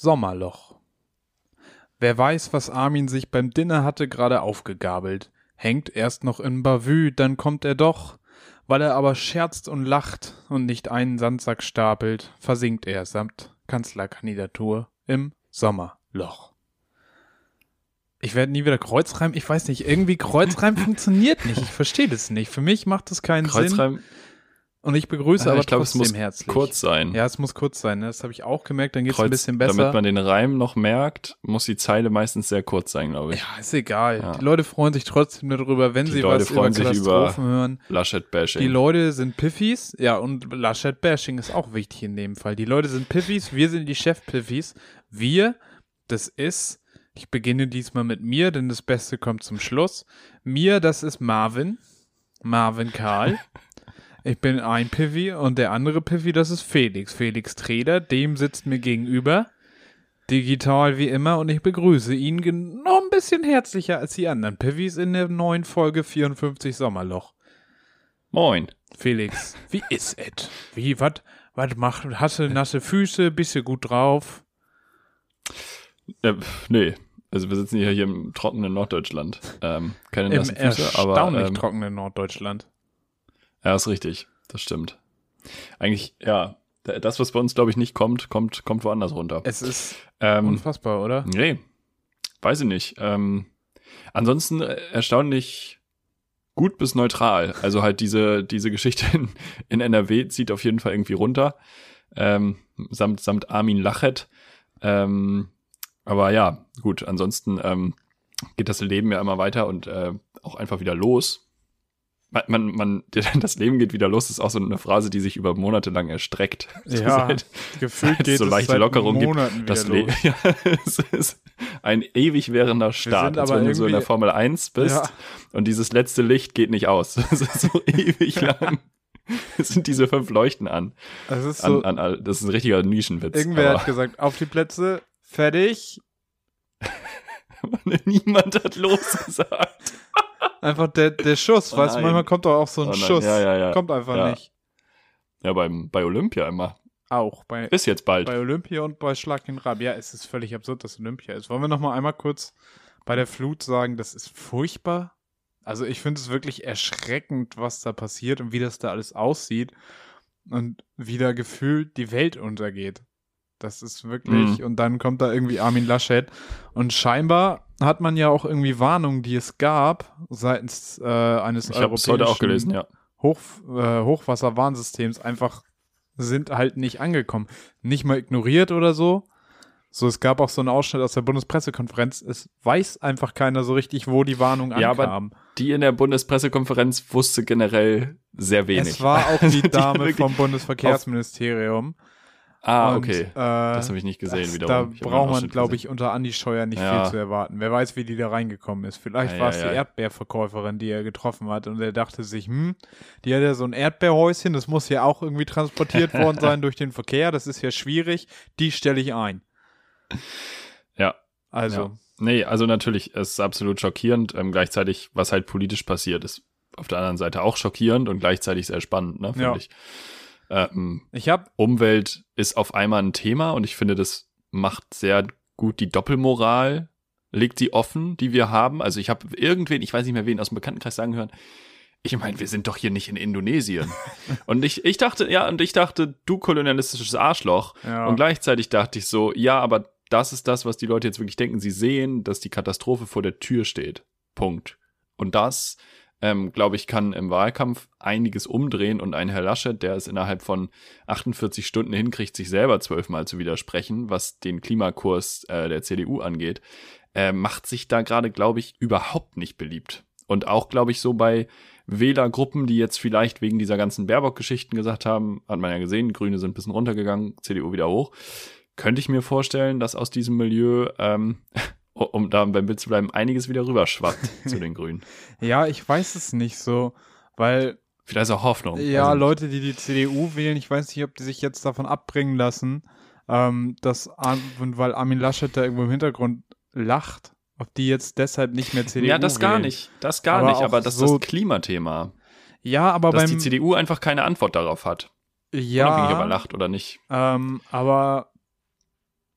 Sommerloch. Wer weiß, was Armin sich beim Dinner hatte gerade aufgegabelt. Hängt erst noch in Bavü, dann kommt er doch. Weil er aber scherzt und lacht und nicht einen Sandsack stapelt, versinkt er samt Kanzlerkandidatur im Sommerloch. Ich werde nie wieder Kreuzreim. Ich weiß nicht, irgendwie Kreuzreim funktioniert nicht. Ich verstehe das nicht. Für mich macht das keinen Kreuzreim, Sinn. Und ich begrüße Ah, aber ich glaube, es trotzdem muss herzlich. kurz sein. Ja, es muss kurz sein. Ne? Das habe ich auch gemerkt. Dann geht's ein Kreuz, bisschen besser. Damit man den Reim noch merkt, muss die Zeile meistens sehr kurz sein, glaube ich. ja, ist egal. Ja. Die Leute freuen sich trotzdem darüber, wenn Die sie Leute was freuen über sich über- Katastrophen hören. Laschet-Bashing. Die Leute sind Piffis, ja, und Laschet-Bashing ist auch wichtig in dem Fall. Die Leute sind Piffis, wir sind die Chef-Piffis. Wir, das ist, ich beginne diesmal mit mir, denn das Beste kommt zum Schluss. Mir, das ist Marvin, Marvin Karl. Ich bin ein Piffy und der andere Piffy, das ist Felix, Felix Treder, dem sitzt mir gegenüber. Digital wie immer und ich begrüße ihn noch ein bisschen herzlicher als die anderen Piffys in der neuen Folge 54 Sommerloch. Moin. Felix, wie ist et? Wie, wat, wat macht, hast du nasse Füße, bist du gut drauf? Äh, nee. Also wir sitzen hier, hier im trockenen Norddeutschland. Ähm, keine Im nassen Füße, aber erstaunlich ähm, trockenen Norddeutschland. Ja, ist richtig. Das stimmt. Eigentlich, ja, das, was bei uns, glaube ich, nicht kommt, kommt, kommt woanders runter. Es ist Ähm, unfassbar, oder? nee, weiß ich nicht. Ähm, ansonsten äh, erstaunlich gut bis neutral. Also halt diese, diese Geschichte in, in NRW zieht auf jeden Fall irgendwie runter. Ähm, samt, samt Armin Lachet. Ähm, aber ja, gut, ansonsten ähm, geht das Leben ja immer weiter und äh, auch einfach wieder los. Man, man, man, das Leben geht wieder los, ist auch so eine Phrase, die sich über Monate lang erstreckt. So Ja, seit- Gefühlt seit es geht so es leichte seit Lockerung gibt, Monaten wieder das los. Leben, ja, es ist ein ewig währender Start, als wenn du so in der Formel 1 bist Ja. und dieses letzte Licht geht nicht aus. Das ist so ewig lang. Es sind diese fünf Leuchten an. Es ist so, an, an, das ist ein richtiger Nischenwitz. irgendwer hat gesagt, auf die Plätze, fertig. niemand hat losgesagt. Einfach der, der Schuss, Oh weißt du, manchmal kommt doch auch so ein Oh Schuss. ja, ja, ja. Kommt einfach Ja. nicht. Ja, beim, bei Olympia immer. Auch bei, Ist jetzt bald. bei Olympia und bei Schlag den Rab. Ja, es ist völlig absurd, dass Olympia ist. Wollen wir noch mal einmal kurz bei der Flut sagen, das ist furchtbar. Also ich finde es wirklich erschreckend, was da passiert und wie das da alles aussieht und wie da gefühlt die Welt untergeht. Das ist wirklich, Mhm. und dann kommt da irgendwie Armin Laschet und scheinbar hat man ja auch irgendwie Warnungen, die es gab seitens äh, eines ich es heute auch gelesen, ja. Hoch, äh, Hochwasserwarnsystems einfach sind halt nicht angekommen. Nicht mal ignoriert oder so. So, es gab auch so einen Ausschnitt aus der Bundespressekonferenz. Es weiß einfach keiner so richtig, wo die Warnung Ja, aber ankam. Die in der Bundespressekonferenz wusste generell sehr wenig. es war auch die Die Dame wirklich vom Bundesverkehrsministerium. Ah, Und, okay. Äh, das habe ich nicht gesehen das, wiederum. Da braucht man, glaube ich, unter Andi Scheuer nicht Ja. viel zu erwarten. Wer weiß, wie die da reingekommen ist. Vielleicht Ei, war es ei, die. Erdbeerverkäuferin, die er getroffen hat und er dachte sich, hm, die hat ja so ein Erdbeerhäuschen, das muss ja auch irgendwie transportiert worden sein durch den Verkehr, das ist ja schwierig, die stelle ich ein. Ja. Also, Ja. Nee, also natürlich, es ist absolut schockierend. Ähm, gleichzeitig, was halt politisch passiert, ist auf der anderen Seite auch schockierend und gleichzeitig sehr spannend, ne, finde Ja. ich. Ähm, ich habe Umwelt ist auf einmal ein Thema und ich finde, das macht sehr gut die Doppelmoral, legt sie offen, die wir haben. Also ich habe irgendwen, ich weiß nicht mehr wen aus dem Bekanntenkreis sagen hören, ich meine, wir sind doch hier nicht in Indonesien. und ich, ich dachte, ja, und ich dachte, du kolonialistisches Arschloch. Ja. Und gleichzeitig dachte ich so, ja, aber das ist das, was die Leute jetzt wirklich denken. Sie sehen, dass die Katastrophe vor der Tür steht. Punkt. Und das, ähm, glaube ich, kann im Wahlkampf einiges umdrehen und ein Herr Laschet, der es innerhalb von 48 Stunden hinkriegt, sich selber zwölfmal zu widersprechen, was den Klimakurs äh, der CDU angeht, äh, macht sich da gerade, glaube ich, überhaupt nicht beliebt. Und auch, glaube ich, so bei Wählergruppen, die jetzt vielleicht wegen dieser ganzen Baerbock-Geschichten gesagt haben, hat man ja gesehen, Grüne sind ein bisschen runtergegangen, CDU wieder hoch. Könnte ich mir vorstellen, dass aus diesem Milieu, ähm, um da beim Bild zu bleiben, einiges wieder rüberschwappt zu den Grünen. ja, ich weiß es nicht so, weil Vielleicht auch Hoffnung. Ja, Also, Leute, die die CDU wählen, ich weiß nicht, ob die sich jetzt davon abbringen lassen, ähm, dass, weil Armin Laschet da irgendwo im Hintergrund lacht, ob die jetzt deshalb nicht mehr CDU ja, das gar wählen. nicht. Das gar Aber nicht. Aber das so- ist das Klimathema. Ja, aber Dass beim, die CDU einfach keine Antwort darauf hat. ja, Unabhängig, ob er lacht oder nicht. ähm, aber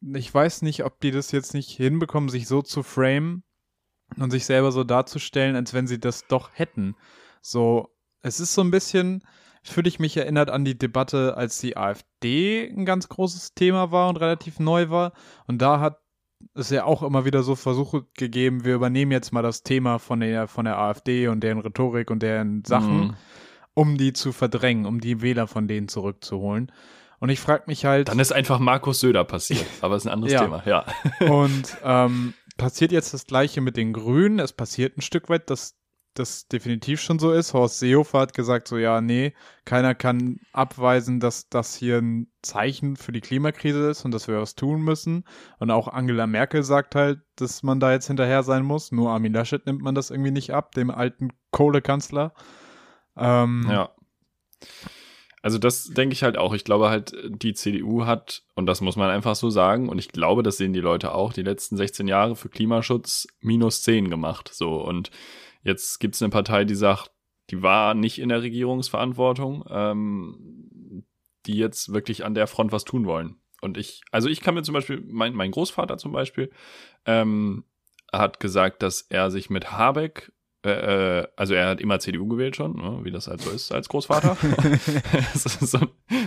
ich weiß nicht, ob die das jetzt nicht hinbekommen, sich so zu framen und sich selber so darzustellen, als wenn sie das doch hätten. So, es ist so ein bisschen, fühle ich mich erinnert an die Debatte, als die AfD ein ganz großes Thema war und relativ neu war. Und da hat es ja auch immer wieder so Versuche gegeben, wir übernehmen jetzt mal das Thema von der, von der AfD und deren Rhetorik und deren Sachen, mhm. um die zu verdrängen, um die Wähler von denen zurückzuholen. Und ich frage mich halt. Dann ist einfach Markus Söder passiert, aber ist ein anderes ja. Thema, ja. Und ähm, passiert jetzt das gleiche mit den Grünen. Es passiert ein Stück weit, dass das definitiv schon so ist. Horst Seehofer hat gesagt, so ja, nee, keiner kann abweisen, dass das hier ein Zeichen für die Klimakrise ist und dass wir was tun müssen. Und auch Angela Merkel sagt halt, dass man da jetzt hinterher sein muss. Nur Armin Laschet nimmt man das irgendwie nicht ab, dem alten Kohlekanzler. Ähm, ja. Also das denke ich halt auch. Ich glaube halt, die CDU hat, und das muss man einfach so sagen, und ich glaube, das sehen die Leute auch, die letzten 16 Jahre für Klimaschutz minus 10 gemacht. So, und jetzt gibt es eine Partei, die sagt, die war nicht in der Regierungsverantwortung, ähm, die jetzt wirklich an der Front was tun wollen. Und ich, also ich kann mir zum Beispiel, mein, mein Großvater zum Beispiel, ähm, hat gesagt, dass er sich mit Habeck äh, äh, also er hat immer CDU gewählt schon, ne, wie das halt so ist als Großvater. so,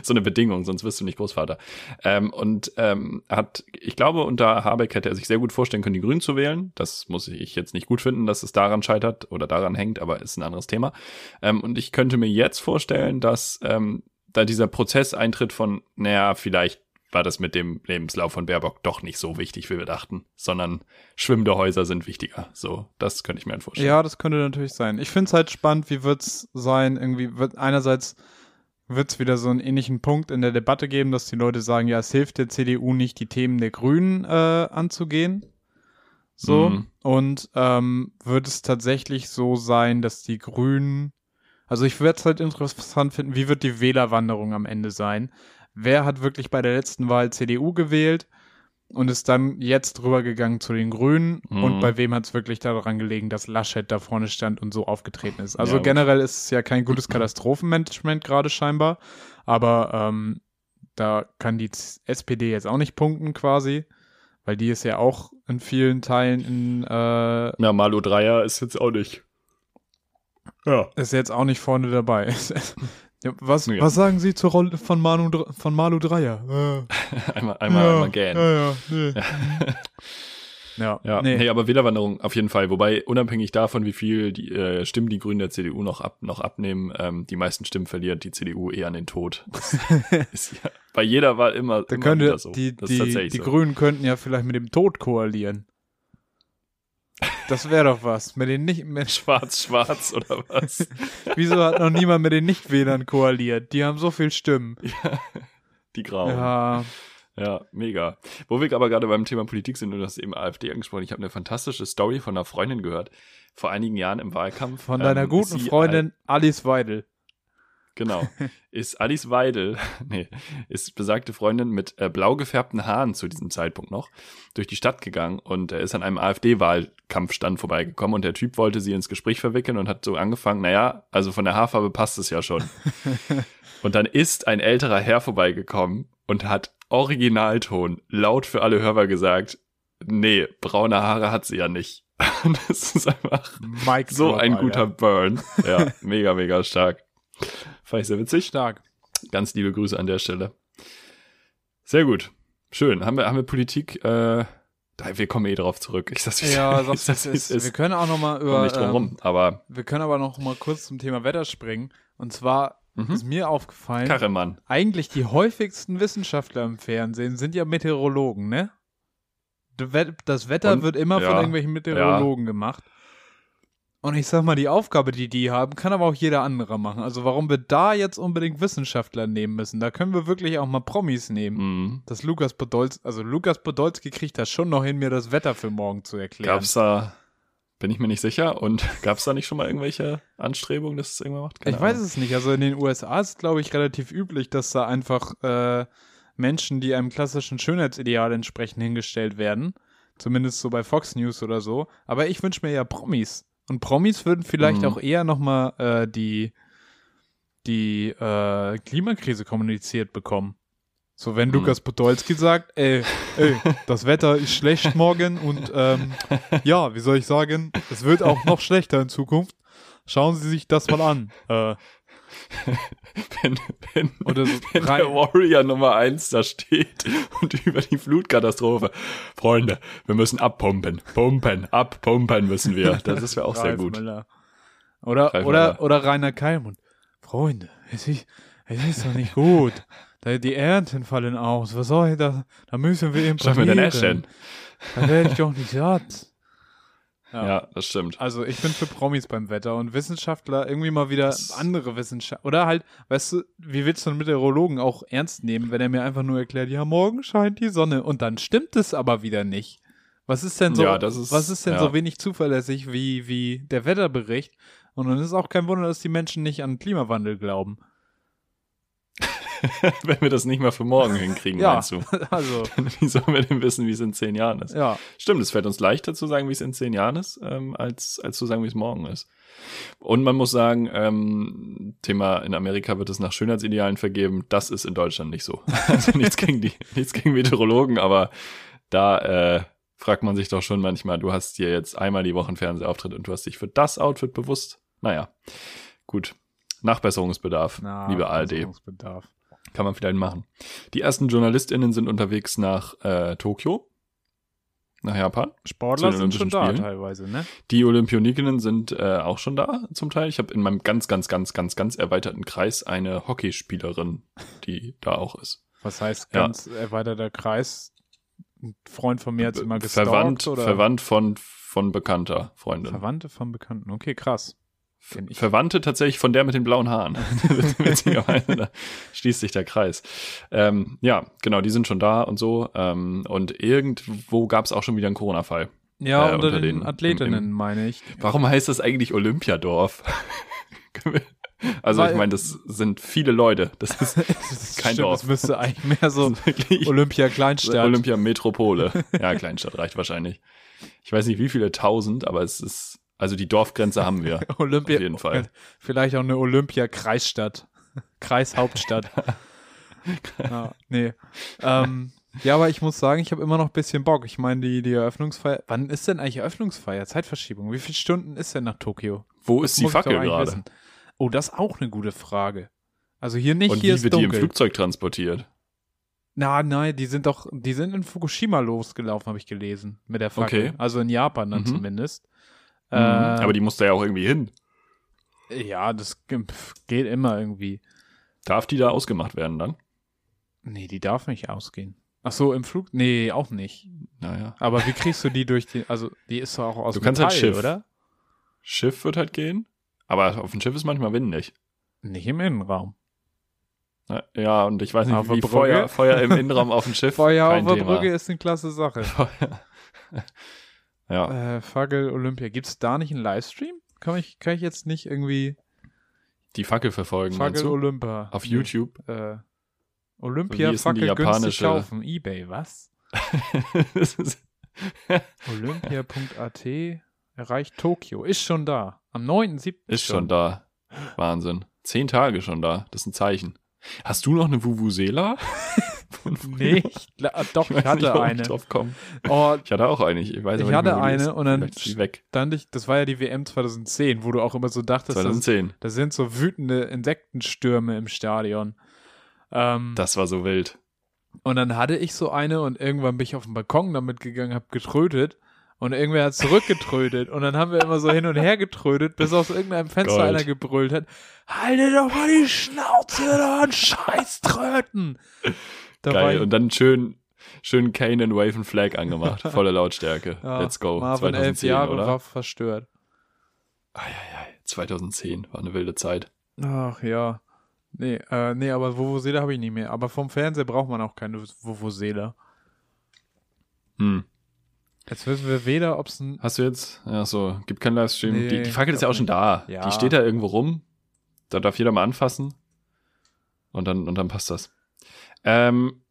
so, eine Bedingung, sonst wirst du nicht Großvater. Ähm, und ähm, hat, ich glaube, unter Habeck hätte er sich sehr gut vorstellen können, die Grünen zu wählen. Das muss ich jetzt nicht gut finden, dass es daran scheitert oder daran hängt, aber ist ein anderes Thema. Ähm, und ich könnte mir jetzt vorstellen, dass ähm, da dieser Prozess eintritt von, naja, vielleicht war das mit dem Lebenslauf von Baerbock doch nicht so wichtig, wie wir dachten, sondern schwimmende Häuser sind wichtiger. So, das könnte ich mir halt vorstellen. Ja, das könnte natürlich sein. Ich finde es halt spannend, wie wird es sein, irgendwie wird einerseits wird es wieder so einen ähnlichen Punkt in der Debatte geben, dass die Leute sagen, ja, es hilft der CDU nicht, die Themen der Grünen äh, anzugehen. So. Mhm. Und ähm, wird es tatsächlich so sein, dass die Grünen also ich würde es halt interessant finden, wie wird die Wählerwanderung am Ende sein? Wer hat wirklich bei der letzten Wahl CDU gewählt und ist dann jetzt rübergegangen zu den Grünen mhm. und bei wem hat es wirklich daran gelegen, dass Laschet da vorne stand und so aufgetreten ist. Also ja, generell ist es ja kein gutes Katastrophenmanagement gerade scheinbar, aber ähm, da kann die SPD jetzt auch nicht punkten quasi, weil die ist ja auch in vielen Teilen in äh, Ja, Malu Dreier ist jetzt auch nicht. Ja. Ist jetzt auch nicht vorne dabei. Ja, was, ja. was sagen Sie zur Rolle von, Manu, von Malu Dreier? Äh. einmal, einmal, ja, einmal gähnen. Ja, ja, nee. ja. ja. Nee. Hey, aber Wählerwanderung auf jeden Fall. Wobei, unabhängig davon, wie viel die äh, Stimmen die Grünen der CDU noch, ab, noch abnehmen, ähm, die meisten Stimmen verliert die CDU eher an den Tod. Ist ja bei jeder Wahl immer, da immer könnte, so. Die, die, die so. Grünen könnten ja vielleicht mit dem Tod koalieren. Das wäre doch was. Mit den nicht mit Schwarz-Schwarz oder was? Wieso hat noch niemand mit den Nichtwählern koaliert? Die haben so viel Stimmen. Ja, die Grauen. Ja. Ja, mega. Wo wir aber gerade beim Thema Politik sind, und du hast eben AfD angesprochen, ich habe eine fantastische Story von einer Freundin gehört, vor einigen Jahren im Wahlkampf. Von deiner ähm, guten Freundin Alice Weidel. Genau. Ist Alice Weidel, nee, ist besagte Freundin mit äh, blau gefärbten Haaren zu diesem Zeitpunkt noch durch die Stadt gegangen und er ist an einem AfD-Wahlkampfstand vorbeigekommen und der Typ wollte sie ins Gespräch verwickeln und hat so angefangen, naja, also von der Haarfarbe passt es ja schon. und dann ist ein älterer Herr vorbeigekommen und hat Originalton laut für alle Hörer gesagt, nee, braune Haare hat sie ja nicht. das ist einfach Mike so ein guter. Burn. Ja, mega, mega stark. Fand ich sehr witzig. Stark. Ganz liebe Grüße an der Stelle. Sehr gut. Schön. Haben wir, haben wir Politik, äh, wir kommen eh drauf zurück. Ich sag's, ja, sag's, das ist, ist. Wir können auch noch mal über. Nicht drum rum, ähm, aber. Wir können aber noch mal kurz zum Thema Wetter springen. Und zwar mhm. ist mir aufgefallen. Karremann. Eigentlich die häufigsten Wissenschaftler im Fernsehen sind ja Meteorologen, ne? Das Wetter Und, wird immer ja, von irgendwelchen Meteorologen ja. gemacht. Und ich sag mal, die Aufgabe, die die haben, kann aber auch jeder andere machen. Also warum wir da jetzt unbedingt Wissenschaftler nehmen müssen, da können wir wirklich auch mal Promis nehmen. Mhm. Das Lukas Podolski, also Lukas Podolski kriegt das schon noch hin, mir das Wetter für morgen zu erklären. Gab's da, bin ich mir nicht sicher, und gab's da nicht schon mal irgendwelche Anstrebungen, dass es irgendwann macht? Keine ich Ahnung. weiß es nicht. Also in den USA ist, glaube ich, relativ üblich, dass da einfach äh, Menschen, die einem klassischen Schönheitsideal entsprechen, hingestellt werden. Zumindest so bei Fox News oder so. Aber ich wünsche mir ja Promis. Und Promis würden vielleicht mhm. auch eher nochmal äh, die, die äh, Klimakrise kommuniziert bekommen. So, wenn Mhm. Lukas Podolski sagt, ey, ey, das Wetter ist schlecht morgen und ähm, ja, wie soll ich sagen, es wird auch noch schlechter in Zukunft. Schauen Sie sich das mal an. Äh, Wenn, wenn, oder so wenn der Warrior Nummer 1 da steht und über die Flutkatastrophe. Freunde, wir müssen abpumpen. Pumpen, abpumpen müssen wir. Das ist ja auch sehr gut. Müller. Oder, Ralf oder, Müller. oder Rainer Keilmund. Freunde, es ist, es ist doch nicht gut. Die Ernten fallen aus. Was soll ich da? Da müssen wir Schaffen wir importieren. den Eschen? Da werde ich doch nicht satt. Ja. das stimmt. Also ich bin für Promis beim Wetter und Wissenschaftler irgendwie mal wieder Das- andere Wissenschaftler. Oder halt, weißt du, wie willst du einen Meteorologen auch ernst nehmen, wenn er mir einfach nur erklärt, ja, morgen scheint die Sonne und dann stimmt es aber wieder nicht. Was ist denn so, Ja, das ist- was ist denn ja. so wenig zuverlässig wie, wie der Wetterbericht? Und dann ist auch kein Wunder, dass die Menschen nicht an Klimawandel glauben. Wenn wir das nicht mal für morgen hinkriegen, Ja, meinst du? also, Wie sollen wir denn wissen, wie es in zehn Jahren ist? ja. Stimmt, es fällt uns leichter zu sagen, wie es in zehn Jahren ist, ähm, als, als zu sagen, wie es morgen ist. Und man muss sagen, ähm, Thema in Amerika wird es nach Schönheitsidealen vergeben. Das ist in Deutschland nicht so. Also nichts gegen die, nichts gegen Meteorologen, aber da äh, fragt man sich doch schon manchmal, du hast hier jetzt einmal die Woche einen Fernsehauftritt und du hast dich für das Outfit bewusst. Naja, gut. Nachbesserungsbedarf, Na, liebe ARD. Kann man vielleicht machen. Die ersten JournalistInnen sind unterwegs nach äh, Tokio, nach Japan. Sportler sind schon Olympischen da Spielen. teilweise, ne? Die Olympionikinnen sind äh, auch schon da zum Teil. Ich habe in meinem ganz, ganz, ganz, ganz, ganz erweiterten Kreis eine Hockeyspielerin, die da auch ist. Was heißt Ja. ganz erweiterter Kreis? Ein Freund von mir hat sie mal gestalkt verwandt, oder verwandt von, von bekannter Freundin. Verwandte von Bekannten. Okay, krass. Ich. Verwandte tatsächlich von der mit den blauen Haaren. Witzigerweise, da schließt sich der Kreis. Ähm, ja, genau, die sind schon da und so. Ähm, und irgendwo gab es auch schon wieder einen Corona-Fall. Ja, äh, unter, unter den, den- Athletinnen, im- meine ich. Warum heißt das eigentlich Olympiadorf? Also Weil- ich meine, das sind viele Leute. Das ist Das Kein stimmt, Dorf. Das müsste eigentlich mehr so Olympia-Kleinstadt. Olympia Metropole. Ja, Kleinstadt reicht wahrscheinlich. Ich weiß nicht, wie viele tausend, aber es ist, also die Dorfgrenze haben wir. Olympia, auf jeden Fall. Vielleicht auch eine Olympia-Kreisstadt. Kreishauptstadt. ja, nee. Ähm, ja, aber ich muss sagen, ich habe immer noch ein bisschen Bock. Ich meine, die, die Eröffnungsfeier. Wann ist denn eigentlich Eröffnungsfeier? Zeitverschiebung. Wie viele Stunden ist denn nach Tokio? Wo ist die Fackel gerade? wissen. Oh, das ist auch eine gute Frage. Also hier nicht, Und hier wie ist wird die im dunkel. Flugzeug transportiert? Na, nein, die sind doch, die sind in Fukushima losgelaufen, habe ich gelesen, mit der Fackel. Okay. Also in Japan dann Mhm. zumindest. Äh, Mhm. Aber die muss da ja auch irgendwie hin. ja, das ge- geht immer irgendwie. Darf die da ausgemacht werden dann? Nee, die darf nicht ausgehen. Ach so, im Flug? Nee, auch nicht. Naja. Aber wie kriegst du die durch die, also die ist doch auch aus Du kannst halt Metall, Schiff. oder? Schiff wird halt gehen. Aber auf dem Schiff ist manchmal windig. Nicht im Innenraum. Na, Ja, und ich weiß nicht, Auf wie? Feuer, Feuer im Innenraum auf dem Schiff. Feuer auf der. Brücke ist eine klasse Sache. ja, Äh, Fackel Olympia. Gibt's da nicht einen Livestream? Kann ich, kann ich jetzt nicht irgendwie die Fackel verfolgen. Fackel? Olympia. Auf. YouTube. Äh, Olympia Fackel günstig kaufen. Ebay, was? Olympia.at erreicht Tokio. Ist schon da. Am 9.7. ist schon da. Wahnsinn. Zehn Tage schon da. Das ist ein Zeichen. Hast du noch eine Vuvuzela? Von früher? Nee, ich, gla- doch, ich, weiß hatte nicht, eine. Ich. Oh, ich hatte auch eine. Ich, weiß Ich hatte eine und dann stand ich, das war ja die WM 2010, wo du auch immer so dachtest, das, 2010. das sind so wütende Insektenstürme im Stadion. Ähm, Das war so wild. und dann hatte ich so eine und irgendwann bin ich auf den Balkon damit gegangen, hab getrötet und irgendwer hat zurückgetrötet und dann haben wir immer so hin und her getrötet, bis aus irgendeinem Fenster Gold. einer gebrüllt hat, haltet doch mal die Schnauze da an scheiß Tröten. Geil. Und dann schön, schön Kane and Wave and Flag angemacht. Volle Lautstärke. ja, Let's go. Marvin 2010, elf Jahre oder? war verstört. Eieiei. 2010 war eine wilde Zeit. Ach ja. Nee, äh, nee, aber Vuvuzela habe ich nicht mehr. Aber vom Fernseher braucht man auch keine Vuvuzela. Hm. Jetzt wissen wir weder, ob es ein. Hast du jetzt? Ja, so, gibt keinen Livestream. Nee, die, die Fackel ist ja auch schon da. Ja. Die steht da irgendwo rum. Da darf jeder mal anfassen. Und dann, und dann passt das. Ähm,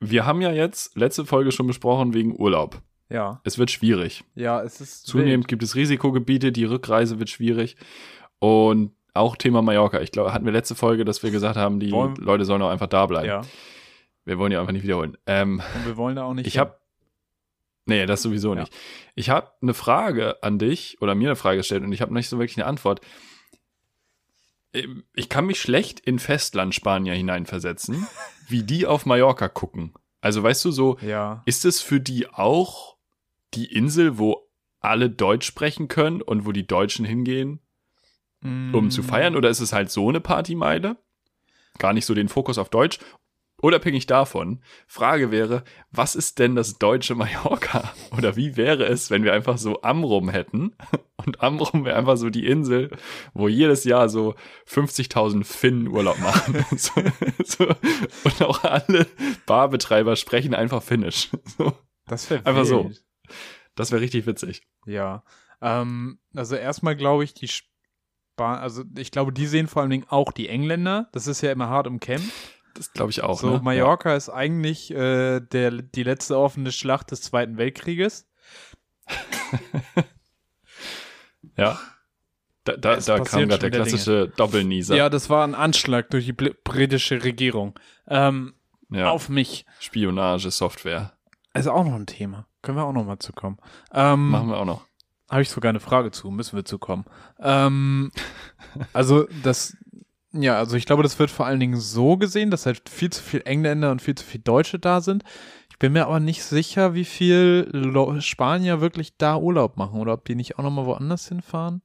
wir haben ja jetzt letzte Folge schon besprochen wegen Urlaub. Ja, Es wird schwierig. ja, es ist. Zunehmend gibt es Risikogebiete, die Rückreise wird schwierig. Und auch Thema Mallorca. Ich glaube, hatten wir letzte Folge, dass wir gesagt haben, die Wollen- Leute sollen auch einfach da wild. bleiben. Ja. Wir wollen ja einfach nicht wiederholen. Ähm, Und wir wollen da auch nicht. ich habe Nee, das sowieso Ja. nicht. Ich habe eine Frage an dich oder mir eine Frage gestellt und ich habe nicht so wirklich eine Antwort. Ähm, Ich kann mich schlecht in Festland-Spanier hineinversetzen, wie die auf Mallorca gucken. Also weißt du so, Ja. ist es für die auch die Insel, wo alle Deutsch sprechen können und wo die Deutschen hingehen, um Mm. zu feiern? Oder ist es halt so eine Partymeile? Gar nicht so den Fokus auf Deutsch. Unabhängig davon, Frage wäre, was ist denn das deutsche Mallorca? Oder wie wäre es, wenn wir einfach so Amrum hätten? Und Amrum wäre einfach so die Insel, wo jedes Jahr so 50.000 Finnen Urlaub machen. so, so. Und auch alle Barbetreiber sprechen einfach Finnisch. So. Das wäre Einfach so. Das wäre richtig witzig. Ja. Ähm, also erstmal glaube ich, die Span also ich glaube, die sehen vor allen Dingen auch die Engländer. Das ist ja immer hart umkämpft. Das glaube ich auch. so, ne? Mallorca ist eigentlich äh, der, die letzte offene Schlacht des Zweiten Weltkrieges. Ja. ja. Da, da, da kam gerade der klassische Doppelnieser. Ja, das war ein Anschlag durch die britische Regierung. Ähm, Ja. Auf mich. Spionage-Software. Ist auch noch ein Thema. Können wir auch noch mal zu kommen. Ähm, Machen wir auch noch. Habe ich sogar eine Frage zu, müssen wir zu kommen. Ähm, also das, ja, also ich glaube, das wird vor allen Dingen so gesehen, dass halt viel zu viel Engländer und viel zu viel Deutsche da sind. Ich bin mir aber nicht sicher, wie viel Lo Spanier wirklich da Urlaub machen oder ob die nicht auch noch mal woanders hinfahren.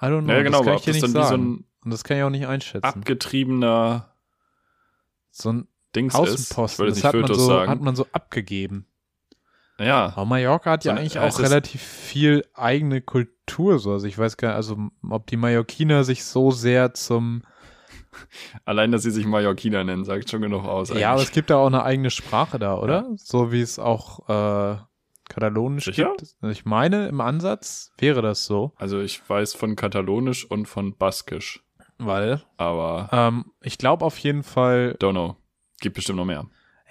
I don't know. Ja, genau, das kann ich dir nicht so sagen. ein und das kann ich auch nicht einschätzen. abgetriebener so ein Dings ist. Ich Außenposten, das nicht hat man, so, sagen. hat man so abgegeben. ja. Aber Mallorca hat ja So, eigentlich auch relativ viel eigene Kultur. So. Also ich weiß gar nicht, also ob die Mallorquiner sich so sehr zum. Allein, dass sie sich Mallorquiner nennen, sagt schon genug aus. Ja, aber eigentlich. es gibt da auch eine eigene Sprache da, oder? So wie es auch äh, Katalonisch Sicher? gibt. Ich meine, im Ansatz wäre das so, also ich weiß von Katalonisch und von Baskisch. weil Aber ähm, ich glaube auf jeden Fall. don't know. Gibt bestimmt noch mehr.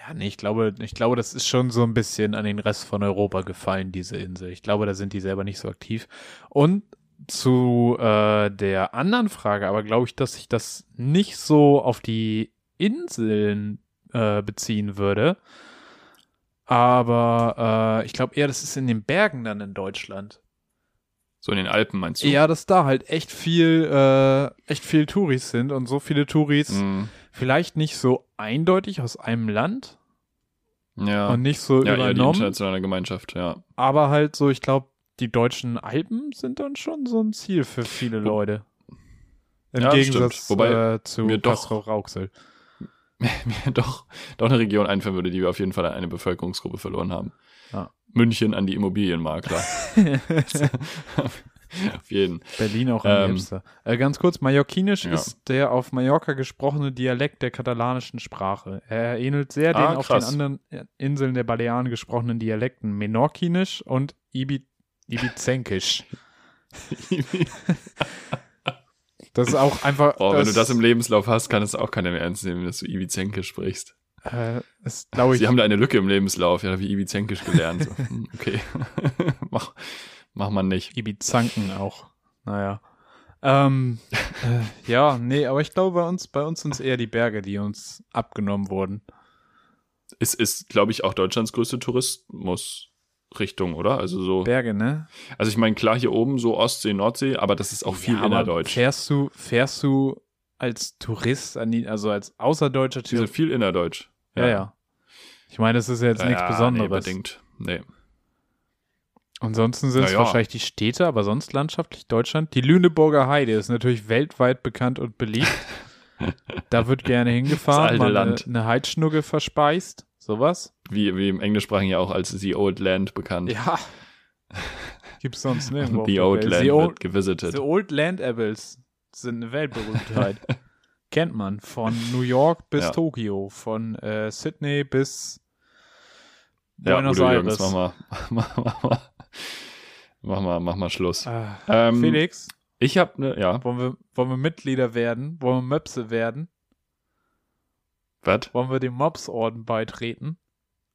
Ja, nee, ich glaube, ich glaube, das ist schon so ein bisschen an den Rest von Europa gefallen, diese Insel. Ich glaube, da sind die selber nicht so aktiv. Und zu äh, der anderen Frage, aber glaube ich, dass sich das nicht so auf die Inseln äh, beziehen würde. Aber äh, ich glaube eher, das ist in den Bergen dann in Deutschland. So in den Alpen meinst du? Ja, dass da halt echt viel, äh, echt viel Touris sind und so viele Touris Mhm. vielleicht nicht so eindeutig aus einem Land Ja. und nicht so ja, eher die übernommen. internationale Gemeinschaft, ja. Aber halt so, ich glaube, die deutschen Alpen sind dann schon so ein Ziel für viele Leute. Im Ja, Gegensatz. Wobei äh, zu mir doch- Castro Rauxel. mir doch, doch eine Region einfallen würde, die wir auf jeden Fall an eine Bevölkerungsgruppe verloren haben. Ja. München an die Immobilienmakler. auf jeden. Berlin auch am Ähm, liebsten. Äh, ganz kurz, Mallorquinisch Ja. ist der auf Mallorca gesprochene Dialekt der katalanischen Sprache. Er ähnelt sehr den Ah, auf den krass. anderen Inseln der Balearen gesprochenen Dialekten Menorquinisch und Ibi Ibizenkisch. Das ist auch einfach. Oh, wenn du das im Lebenslauf hast, kann es auch keiner mehr ernst nehmen, dass du Ibizenkisch sprichst. äh, glaube ich, Sie haben da eine Lücke im Lebenslauf, ja, wie Ibizenkisch gelernt. So, hm, okay. mach, mach man nicht. Ibizanken auch. Naja. Ähm, äh, ja, nee, aber ich glaube, bei uns, bei uns sind es eher die Berge, die uns abgenommen wurden. Es ist, glaube ich, auch Deutschlands größte Tourismusrichtung, oder? Also so. Berge, ne? Also ich meine, klar, hier oben so Ostsee, Nordsee, aber das ist auch viel Ja, innerdeutsch. Fährst du, fährst du als Tourist an die, also als außerdeutscher Tourist? viel innerdeutsch. Ja, ja. Ich meine, das ist ja jetzt nichts Ja, Besonderes. Nee, bedingt. Nee. Ansonsten sind es Na ja. wahrscheinlich die Städte, aber sonst landschaftlich Deutschland. Die Lüneburger Heide ist natürlich weltweit bekannt und beliebt. da wird gerne hingefahren, Das alte mal Land. Eine, eine Heidschnugge verspeist, sowas. Wie, wie im Englischsprachigen ja auch als The Old Land bekannt. Ja. Gibt's sonst nirgendwo. The Old Welt. Land The wird Old, gevisited. The Old Land Apples sind eine Weltberühmtheit. Kennt man. Von New York bis Ja. Tokio, von äh, Sydney bis ja, Buenos Udo Aires. Jürgens, mach mal, mach, mach, mal, mach mal, mach mal Schluss. Ah, Ähm, Felix, Ich habe ne, ja, wollen wir, wollen wir Mitglieder werden? Wollen wir Möpse werden? Was? Wollen wir dem Mobsorden beitreten?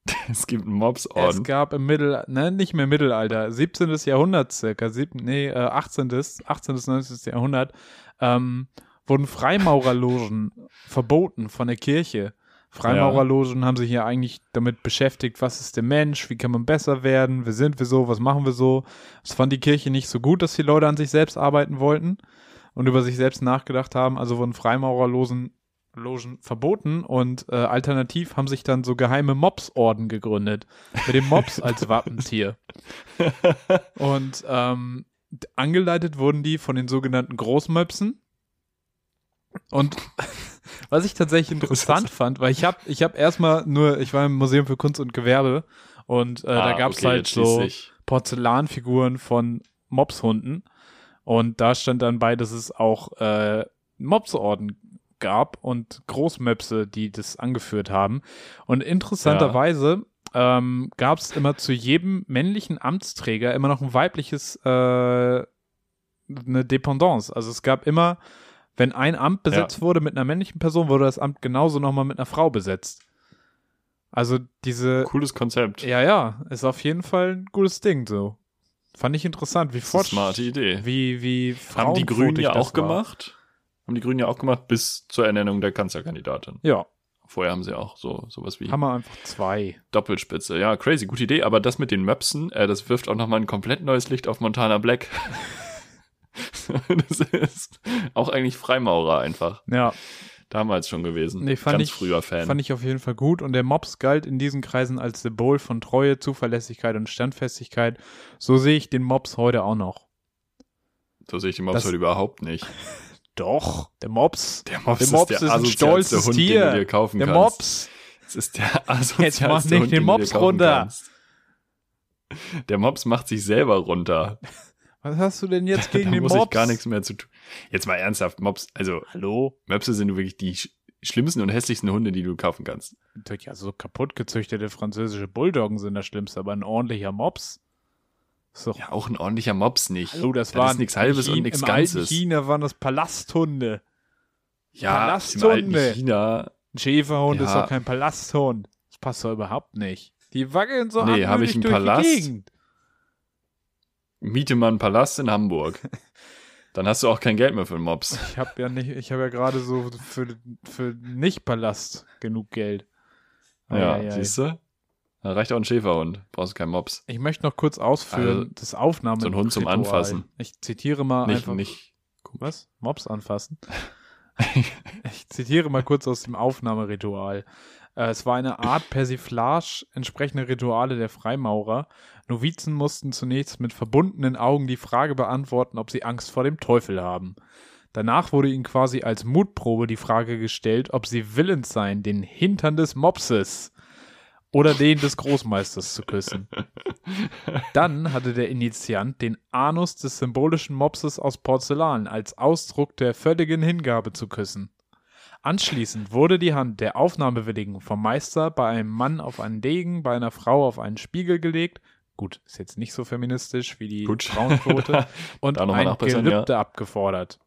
Es gibt einen Es Mobsorden. gab im Mittel, ne, nicht mehr Mittelalter, 17. Jahrhundert circa, sieb, nee, äh, 18. 18. 19. Jahrhundert, ähm, wurden Freimaurerlogen verboten von der Kirche, Freimaurerlogen haben sich ja eigentlich damit beschäftigt, was ist der Mensch, wie kann man besser werden, wer sind wir so, was machen wir so. Das fand die Kirche nicht so gut, dass die Leute an sich selbst arbeiten wollten und über sich selbst nachgedacht haben, also wurden Freimaurerlogen Logen verboten und äh, alternativ haben sich dann so geheime Mobsorden gegründet mit dem Mops als Wappentier. Und ähm, angeleitet wurden die von den sogenannten Großmöpsen. Und was ich tatsächlich interessant fand, weil ich habe ich hab erstmal nur, ich war im Museum für Kunst und Gewerbe und äh, ah, da gab es okay, halt so Porzellanfiguren von Mopshunden. Und da stand dann bei, dass es auch äh, Mopsorden gab und Großmöpse, die das angeführt haben. Und interessanterweise ja. ähm, gab es immer zu jedem männlichen Amtsträger immer noch ein weibliches, äh, eine Dependance. Also es gab immer, wenn ein Amt besetzt ja. wurde mit einer männlichen Person, wurde das Amt genauso nochmal mit einer Frau besetzt. Also diese. Cooles Konzept. Ja, ja, ist auf jeden Fall ein gutes Ding so. Fand ich interessant, wie fort. Smarte Idee. Wie, wie Haben die Grünen ja auch war. gemacht? Haben die Grünen ja auch gemacht bis zur Ernennung der Kanzlerkandidatin. Ja. Vorher haben sie auch so sowas wie. Haben wir einfach zwei. Doppelspitze. Ja, crazy, gute Idee. Aber das mit den Möpsen, äh, das wirft auch nochmal ein komplett neues Licht auf Montana Black. das ist auch eigentlich Freimaurer einfach. Ja. Damals schon gewesen. Nee, fand Ganz ich, früher Fan. Fand ich auf jeden Fall gut. Und der Mops galt in diesen Kreisen als Symbol von Treue, Zuverlässigkeit und Standfestigkeit. So sehe ich den Mops heute auch noch. So sehe ich den Mops das, heute überhaupt nicht. Doch, der Mops. Der Mops, der Mops ist, der ist ein stolzes Hund, Tier. Den du dir kaufen der kannst. Mops. Das ist der asozialste Jetzt mach nicht Hund, den Mops runter. Kannst. Der Mops macht sich selber runter. Was hast du denn jetzt gegen da den muss Mops? ich gar nichts mehr zu tun. Jetzt mal ernsthaft, Mops, also Hallo? Möpse sind wirklich die schlimmsten und hässlichsten Hunde, die du kaufen kannst. Natürlich, also so kaputt gezüchtete französische Bulldoggen sind das Schlimmste, aber ein ordentlicher Mops so. Ja, auch ein ordentlicher Mops nicht. Hallo, das, das war nichts Halbes und nichts Ganzes. In China waren das Palasthunde. Ja, Palasthunde. China. Ein Schäferhund ja. ist doch kein Palasthund. Das passt doch überhaupt nicht. Die wackeln so Nee, habe ich einen Palast? Miete mal einen Palast in Hamburg. Dann hast du auch kein Geld mehr für einen Mops. Ich habe ja nicht, ich habe ja gerade so für, für nicht Palast genug Geld. Ja, ja siehst du? Da reicht auch ein Schäferhund. Brauchst keinen Mops. Ich möchte noch kurz ausführen, also, das Aufnahme. So ein Hund zum Anfassen. Ich zitiere mal nicht, einfach. Nicht. Was? Mops anfassen? ich zitiere mal kurz aus dem Aufnahmeritual. Äh, es war eine Art Persiflage entsprechende Rituale der Freimaurer. Novizen mussten zunächst mit verbundenen Augen die Frage beantworten, ob sie Angst vor dem Teufel haben. Danach wurde ihnen quasi als Mutprobe die Frage gestellt, ob sie willens seien, den Hintern des Mopses oder den des Großmeisters zu küssen. Dann hatte der Initiant den Anus des symbolischen Mopses aus Porzellan als Ausdruck der völligen Hingabe zu küssen. Anschließend wurde die Hand der Aufnahmewilligen vom Meister bei einem Mann auf einen Degen, bei einer Frau auf einen Spiegel gelegt. Gut, ist jetzt nicht so feministisch wie die Gut. Frauenquote. und ein Gelübde ja. abgefordert.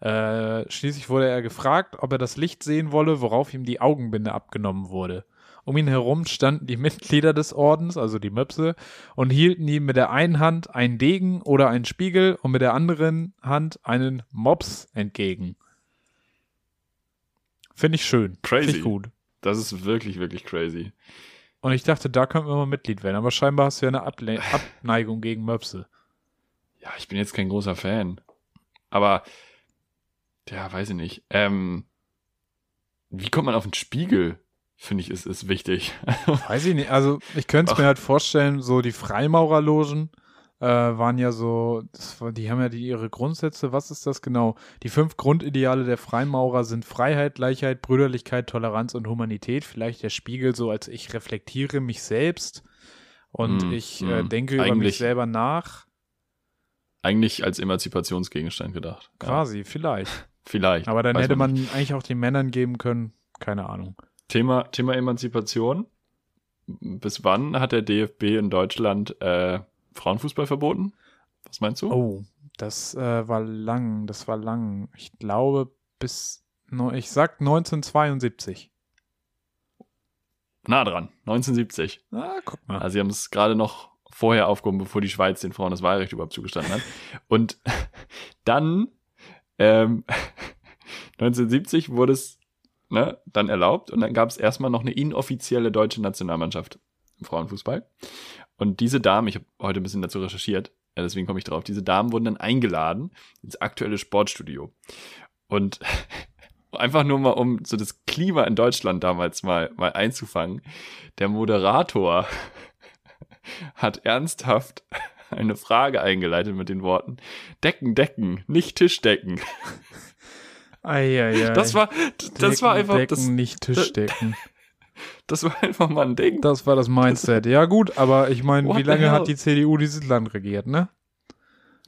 Äh, schließlich wurde er gefragt, ob er das Licht sehen wolle, worauf ihm die Augenbinde abgenommen wurde. Um ihn herum standen die Mitglieder des Ordens, also die Möpse, und hielten ihm mit der einen Hand einen Degen oder einen Spiegel und mit der anderen Hand einen Mops entgegen. Finde ich schön. Crazy. Find ich gut. Das ist wirklich, wirklich crazy. Und ich dachte, da könnten wir mal Mitglied werden, aber scheinbar hast du ja eine Able Abneigung gegen Möpse. Ja, ich bin jetzt kein großer Fan. Aber, ja, weiß ich nicht. Ähm, wie kommt man auf einen Spiegel? Finde ich, ist, ist wichtig. Weiß ich nicht. Also ich könnte es mir halt vorstellen, so die Freimaurerlogen äh, waren ja so, war, die haben ja die, ihre Grundsätze. Was ist das genau? Die fünf Grundideale der Freimaurer sind Freiheit, Gleichheit, Brüderlichkeit, Toleranz und Humanität. Vielleicht der Spiegel so als ich reflektiere mich selbst und hm, ich äh, hm. denke über mich selber nach. Eigentlich als Emanzipationsgegenstand gedacht. Quasi, ja. vielleicht. vielleicht. Aber dann hätte man, man eigentlich auch den Männern geben können. Keine Ahnung. Thema, Thema Emanzipation. Bis wann hat der DFB in Deutschland äh, Frauenfußball verboten? Was meinst du? Oh, das äh, war lang, das war lang. Ich glaube bis, ich sag 1972. Nah dran, 1970. Ah, guck mal. Also sie haben es gerade noch vorher aufgehoben, bevor die Schweiz den Frauen das Wahlrecht überhaupt zugestanden hat. Und dann, ähm, 1970 wurde es ne, dann erlaubt. Und dann gab es erstmal noch eine inoffizielle deutsche Nationalmannschaft im Frauenfußball. Und diese Damen, ich habe heute ein bisschen dazu recherchiert, ja, deswegen komme ich drauf, diese Damen wurden dann eingeladen ins aktuelle Sportstudio. Und einfach nur mal, um so das Klima in Deutschland damals mal, mal einzufangen. Der Moderator hat ernsthaft eine Frage eingeleitet mit den Worten Decken, Decken, nicht Tischdecken. Eieiei. Das war, das Decken, war einfach, Decken, das, nicht Tischdecken. das war einfach mal ein Ding. Das war das Mindset. Ja gut, aber ich meine, wie lange hat die CDU dieses Land regiert, ne?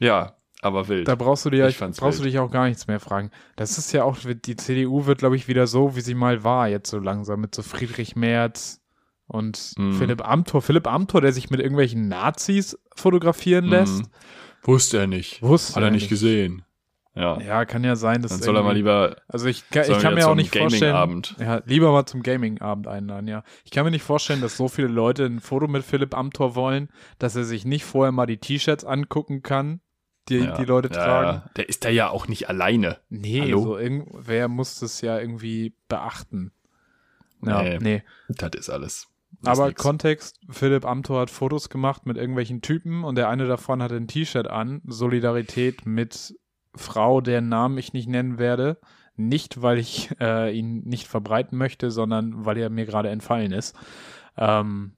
Ja, aber wild. Da brauchst du dir Ich brauchst du wild. dich auch gar nichts mehr fragen. Das ist ja auch, die CDU wird, glaube ich, wieder so, wie sie mal war, jetzt so langsam, mit so Friedrich Merz und Mhm. Philipp Amthor. Philipp Amthor, der sich mit irgendwelchen Nazis fotografieren lässt. Mhm. Wusste er nicht. Wusste Hat er er nicht. gesehen. Ja. Ja, kann ja sein, dass Dann soll er mal lieber Also ich, kann- ich kann mir auch nicht vorstellen. Ja, lieber mal zum Gaming-Abend einladen, ja. Ich kann mir nicht vorstellen, dass so viele Leute ein Foto mit Philipp Amthor wollen, dass er sich nicht vorher mal die T-Shirts angucken kann, die ja, die Leute ja, tragen. Ja. Der ist da ja auch nicht alleine. Nee, Hallo? so irgendwer muss das ja irgendwie beachten. Ja, Nee. nee. Das ist alles. Das Aber nix. Kontext, Philipp Amthor hat Fotos gemacht mit irgendwelchen Typen und der eine davon hatte ein T-Shirt an, Solidarität mit Frau, deren Namen ich nicht nennen werde. Nicht, weil ich äh, ihn nicht verbreiten möchte, sondern weil er mir gerade entfallen ist. Ähm,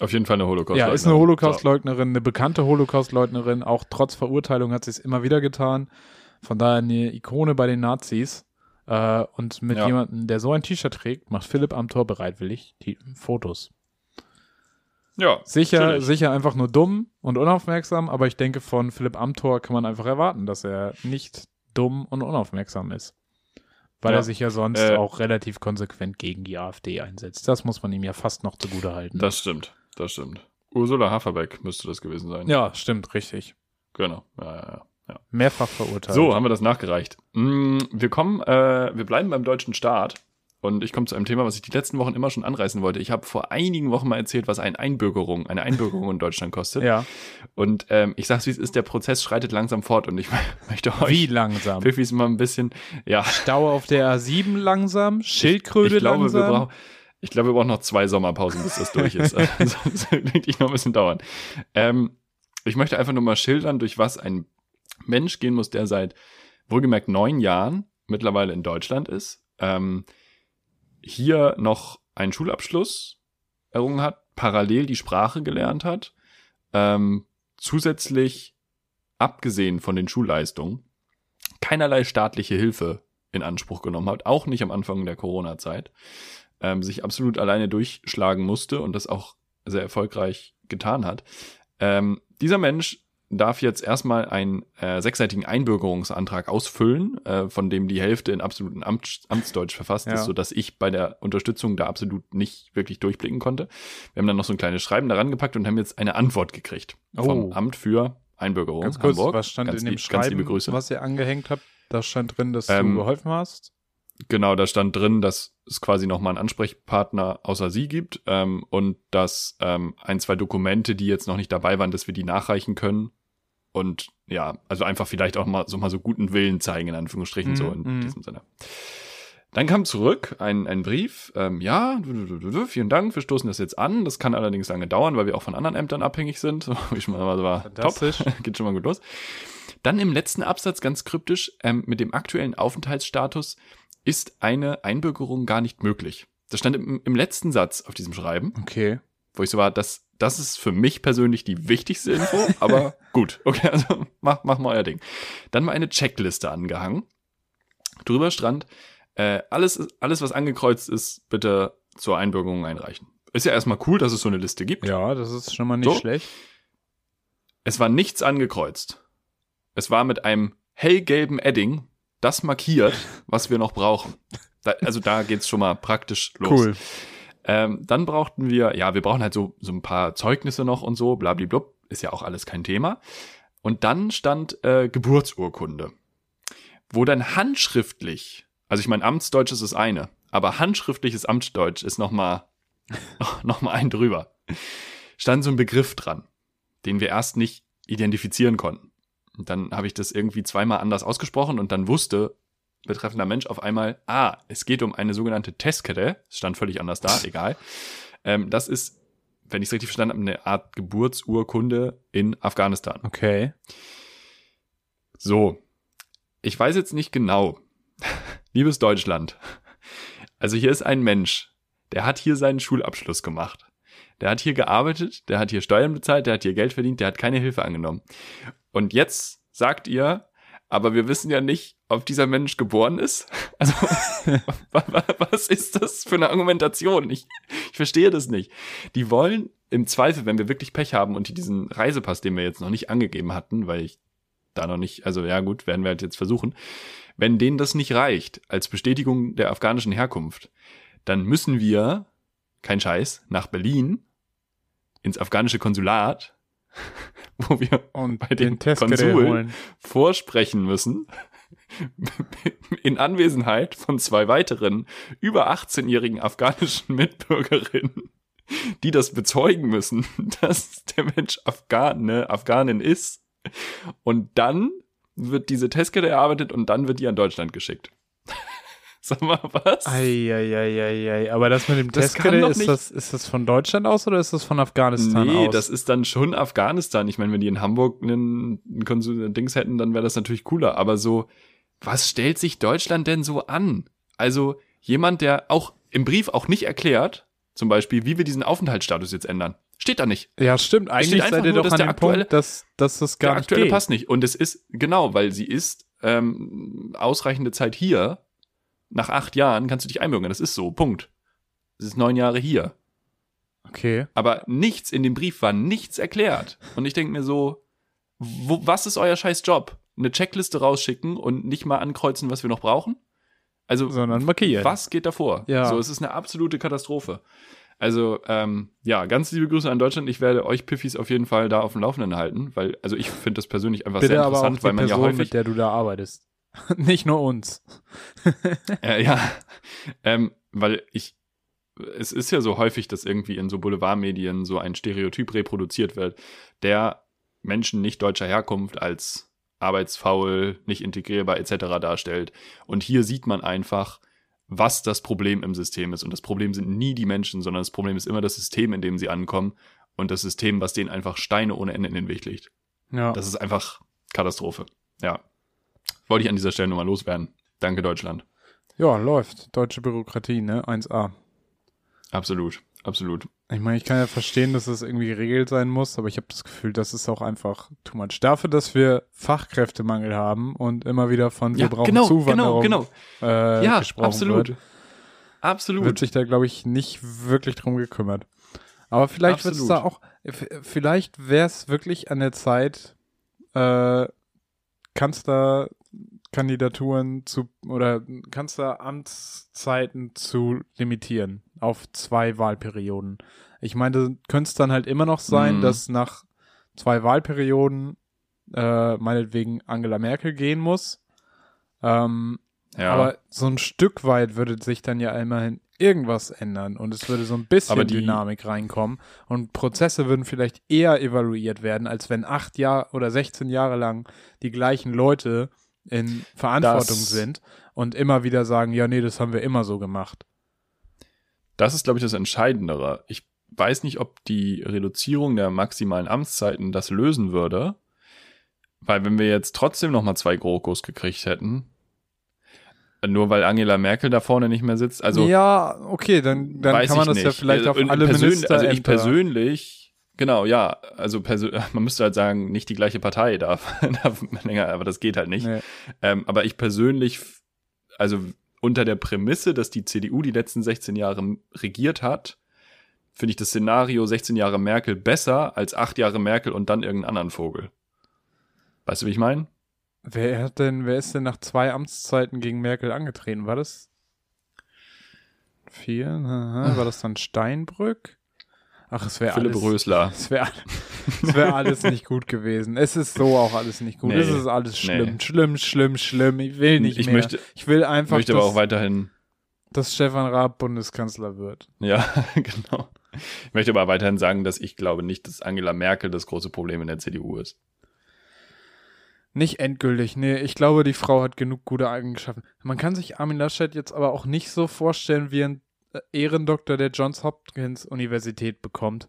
Auf jeden Fall eine Holocaust. ja, ist eine Holocaust-Leugnerin, eine bekannte Holocaust-Leugnerin, auch trotz Verurteilung hat sie es immer wieder getan. Von daher eine Ikone bei den Nazis. Äh, und mit Ja. jemandem, der so ein T-Shirt trägt, macht Philipp Amthor bereitwillig die Fotos. Ja, Sicher, natürlich. sicher einfach nur dumm und unaufmerksam, aber ich denke, von Philipp Amthor kann man einfach erwarten, dass er nicht dumm und unaufmerksam ist. Weil Ja. er sich ja sonst Äh, auch relativ konsequent gegen die AfD einsetzt. Das muss man ihm ja fast noch zugute halten. Das stimmt. Das stimmt. Ursula Haferbeck müsste das gewesen sein. ja, stimmt, richtig. Genau. Ja, ja, ja. ja. Mehrfach verurteilt. So, haben wir das nachgereicht. Mm, Wir kommen, äh, wir bleiben beim deutschen Staat. Und ich komme zu einem Thema, was ich die letzten Wochen immer schon anreißen wollte. Ich habe vor einigen Wochen mal erzählt, was eine Einbürgerung, eine Einbürgerung in Deutschland kostet. Ja. Und ähm, ich sag's wie es ist, der Prozess schreitet langsam fort und ich möchte Wie euch langsam? Pfiffis mal ein bisschen, ja, Stau auf der A7 langsam, Schildkröte ich glaube, langsam. wir brauchen, ich glaube, wir brauchen noch zwei Sommerpausen, bis das durch ist. Also, das wird wirklich noch ein bisschen dauern. Ähm, ich möchte einfach nur mal schildern, durch was ein Mensch gehen muss, der seit wohlgemerkt neun Jahren mittlerweile in Deutschland ist, ähm, hier noch einen Schulabschluss errungen hat, parallel die Sprache gelernt hat, ähm, zusätzlich abgesehen von den Schulleistungen keinerlei staatliche Hilfe in Anspruch genommen hat, auch nicht am Anfang der Corona-Zeit, ähm, sich absolut alleine durchschlagen musste und das auch sehr erfolgreich getan hat. Ähm, dieser Mensch darf jetzt erstmal einen äh, sechsseitigen Einbürgerungsantrag ausfüllen, äh, von dem die Hälfte in absoluten Amts Amtsdeutsch verfasst Ja. ist, so dass ich bei der Unterstützung da absolut nicht wirklich durchblicken konnte. Wir haben dann noch so ein kleines Schreiben daran gepackt und haben jetzt eine Antwort gekriegt vom Oh. Amt für Einbürgerung Ganz kurz, Hamburg. was stand ganz in dem lieb- Schreiben, was ihr angehängt habt? Da stand drin, dass Ähm, du geholfen hast. Genau, da stand drin, dass es quasi nochmal einen Ansprechpartner außer sie gibt ähm, und dass ähm, ein, zwei Dokumente, die jetzt noch nicht dabei waren, dass wir die nachreichen können. Und ja, also einfach vielleicht auch mal so mal so guten Willen zeigen, in Anführungsstrichen, so in Mhm. diesem Sinne. Dann kam zurück ein, ein Brief, ähm, ja, vielen Dank, wir stoßen das jetzt an. Das kann allerdings lange dauern, weil wir auch von anderen Ämtern abhängig sind. Wie schon mal war, top, geht schon mal gut los. Dann im letzten Absatz ganz kryptisch, ähm, mit dem aktuellen Aufenthaltsstatus ist eine Einbürgerung gar nicht möglich. Das stand im, im letzten Satz auf diesem Schreiben, Okay. Wo ich so war, das, das ist für mich persönlich die wichtigste Info, aber gut, okay, also mach, mach mal euer Ding. Dann mal eine Checkliste angehangen. Drüber stand, äh, alles, alles, was angekreuzt ist, bitte zur Einbürgerung einreichen. Ist ja erstmal cool, dass es so eine Liste gibt. Ja, das ist schon mal nicht So. schlecht. Es war nichts angekreuzt. Es war mit einem hellgelben Edding das markiert, was wir noch brauchen. Da, also da geht's schon mal praktisch los. Cool. Ähm, dann brauchten wir, ja, wir brauchen halt so, so ein paar Zeugnisse noch und so, blablablub, ist ja auch alles kein Thema. Und dann stand äh, Geburtsurkunde, wo dann handschriftlich, also ich meine, Amtsdeutsch ist das eine, aber handschriftliches Amtsdeutsch ist noch mal, noch mal ein drüber. Stand so ein Begriff dran, den wir erst nicht identifizieren konnten. Und dann habe ich das irgendwie zweimal anders ausgesprochen und dann wusste betreffender Mensch auf einmal, ah, es geht um eine sogenannte Testkette, es stand völlig anders da, egal. Ähm, das ist, wenn ich es richtig verstanden habe, eine Art Geburtsurkunde in Afghanistan. Okay. So, ich weiß jetzt nicht genau, liebes Deutschland, also hier ist ein Mensch, der hat hier seinen Schulabschluss gemacht. Der hat hier gearbeitet, der hat hier Steuern bezahlt, der hat hier Geld verdient, der hat keine Hilfe angenommen. Und jetzt sagt ihr, aber wir wissen ja nicht, ob dieser Mensch geboren ist. Also, was ist das für eine Argumentation? Ich, ich verstehe das nicht. Die wollen im Zweifel, wenn wir wirklich Pech haben und die diesen Reisepass, den wir jetzt noch nicht angegeben hatten, weil ich da noch nicht, also ja gut, werden wir halt jetzt versuchen, wenn denen das nicht reicht als Bestätigung der afghanischen Herkunft, dann müssen wir, kein Scheiß, nach Berlin ins afghanische Konsulat, wo wir Und bei den Testgerät Konsul vorsprechen müssen, in Anwesenheit von zwei weiteren über 18-jährigen afghanischen Mitbürgerinnen, die das bezeugen müssen, dass der Mensch Afghane, Afghanin ist. Und dann wird diese Testkette erarbeitet und dann wird die an Deutschland geschickt. Sag mal, was? Eieieiei. Aber das mit dem Das Testgerät, ist das, ist das von Deutschland aus oder ist das von Afghanistan Nee, aus? das ist dann schon Afghanistan. Ich meine, wenn die in Hamburg einen, einen Dings hätten, dann wäre das natürlich cooler. Aber so, was stellt sich Deutschland denn so an? Also jemand, der auch im Brief auch nicht erklärt, zum Beispiel, wie wir diesen Aufenthaltsstatus jetzt ändern. Steht da nicht. ja, stimmt. Eigentlich seid ihr doch dass an dem aktuelle- Punkt, dass, dass das gar der nicht aktuelle geht. passt nicht. Und es ist, genau, weil sie ist ähm, ausreichende Zeit hier. Nach acht Jahren kannst du dich einbürgern. Das ist so. Punkt. Es ist neun Jahre hier. Okay. Aber nichts in dem Brief war nichts erklärt. Und ich denke mir so, wo, was ist euer scheiß Job? Eine Checkliste rausschicken und nicht mal ankreuzen, was wir noch brauchen? Also, Sondern markieren. was geht davor? Ja. So, es ist eine absolute Katastrophe. Also, ähm, ja, ganz liebe Grüße an Deutschland. Ich werde euch Piffis auf jeden Fall da auf dem Laufenden halten, weil, also ich finde das persönlich einfach Bitte sehr interessant, weil man ja Person, häufig. mit der du da arbeitest. nicht nur uns. Äh, ja, ähm, weil ich, es ist ja so häufig, dass irgendwie in so Boulevardmedien so ein Stereotyp reproduziert wird, der Menschen nicht deutscher Herkunft als arbeitsfaul, nicht integrierbar etc. darstellt. Und hier sieht man einfach, was das Problem im System ist. Und das Problem sind nie die Menschen, sondern das Problem ist immer das System, in dem sie ankommen. Und das System, was denen einfach Steine ohne Ende in den Weg legt. Ja. Das ist einfach Katastrophe. Ja. Wollte ich an dieser Stelle nur mal loswerden. Danke, Deutschland. ja, läuft. Deutsche Bürokratie, ne? 1a. Absolut, absolut. Ich meine, ich kann ja verstehen, dass das irgendwie geregelt sein muss, aber ich habe das Gefühl, das ist auch einfach too much. Dafür, dass wir Fachkräftemangel haben und immer wieder von wir brauchen Zuwanderung genau, genau. Äh, Ja, gesprochen absolut. wird, Absolut. wird sich da, glaube ich, nicht wirklich drum gekümmert. Aber vielleicht wird es da auch, vielleicht wäre es wirklich an der Zeit, äh, Kanzlerkandidaturen zu oder Kanzleramtszeiten zu limitieren auf zwei Wahlperioden. Ich meine, könnte es dann halt immer noch sein, Mhm. dass nach zwei Wahlperioden äh, meinetwegen Angela Merkel gehen muss. Ähm, ja. aber so ein Stück weit würde sich dann ja immerhin irgendwas ändern und es würde so ein bisschen die- Dynamik reinkommen und Prozesse würden vielleicht eher evaluiert werden, als wenn acht Jahre oder 16 Jahre lang die gleichen Leute in Verantwortung Das- sind und immer wieder sagen, ja, nee, das haben wir immer so gemacht. das ist, glaube ich, das Entscheidendere. Ich weiß nicht, ob die Reduzierung der maximalen Amtszeiten das lösen würde. Weil wenn wir jetzt trotzdem noch mal zwei GroKos gekriegt hätten, nur weil Angela Merkel da vorne nicht mehr sitzt, also ja, okay, dann, dann kann man das ja nicht. vielleicht Also, auf alle persönlich- Minister Also ich persönlich, genau, ja, also man müsste halt sagen, nicht die gleiche Partei darf, darf länger, aber das geht halt nicht. Nee. Ähm, aber ich persönlich, also unter der Prämisse, dass die CDU die letzten 16 Jahre regiert hat, finde ich das Szenario 16 Jahre Merkel besser als 8 Jahre Merkel und dann irgendeinen anderen Vogel. Weißt du, wie ich meine? Wer hat denn, wer ist denn nach zwei Amtszeiten gegen Merkel angetreten? War das vier? Aha, war das dann Steinbrück? Ach, es wäre Philipp alles. Rösler. Es wäre wär alles nicht gut gewesen. Es ist so auch alles nicht gut. Nee, es ist alles schlimm, nee. schlimm, schlimm, schlimm. Ich will nicht Ich mehr. möchte, ich will einfach, möchte aber auch weiterhin, dass Stefan Raab Bundeskanzler wird. ja, genau. Ich möchte aber weiterhin sagen, dass ich glaube nicht, dass Angela Merkel das große Problem in der CDU ist. Nicht endgültig, nee. Ich glaube, die Frau hat genug gute Eigenschaften. Man kann sich Armin Laschet jetzt aber auch nicht so vorstellen, wie ein Ehrendoktor der Johns Hopkins Universität bekommt.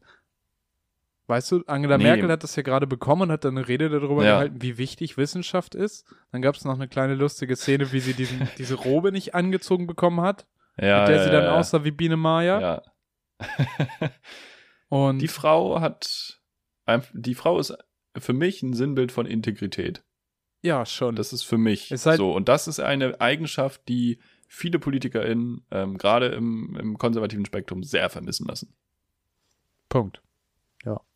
Weißt du, Angela Nee. Merkel hat das ja gerade bekommen und hat dann eine Rede darüber Ja. gehalten, wie wichtig Wissenschaft ist. Dann gab es noch eine kleine lustige Szene, wie sie diesen, diese Robe nicht angezogen bekommen hat, Ja, mit der ja, sie dann aussah wie Biene Maya. Ja. Und Die Frau hat, die Frau ist für mich ein Sinnbild von Integrität. ja, schon. Das ist für mich halt- so. Und das ist eine Eigenschaft, die viele PolitikerInnen, ähm, gerade im, im konservativen Spektrum, sehr vermissen lassen. Punkt.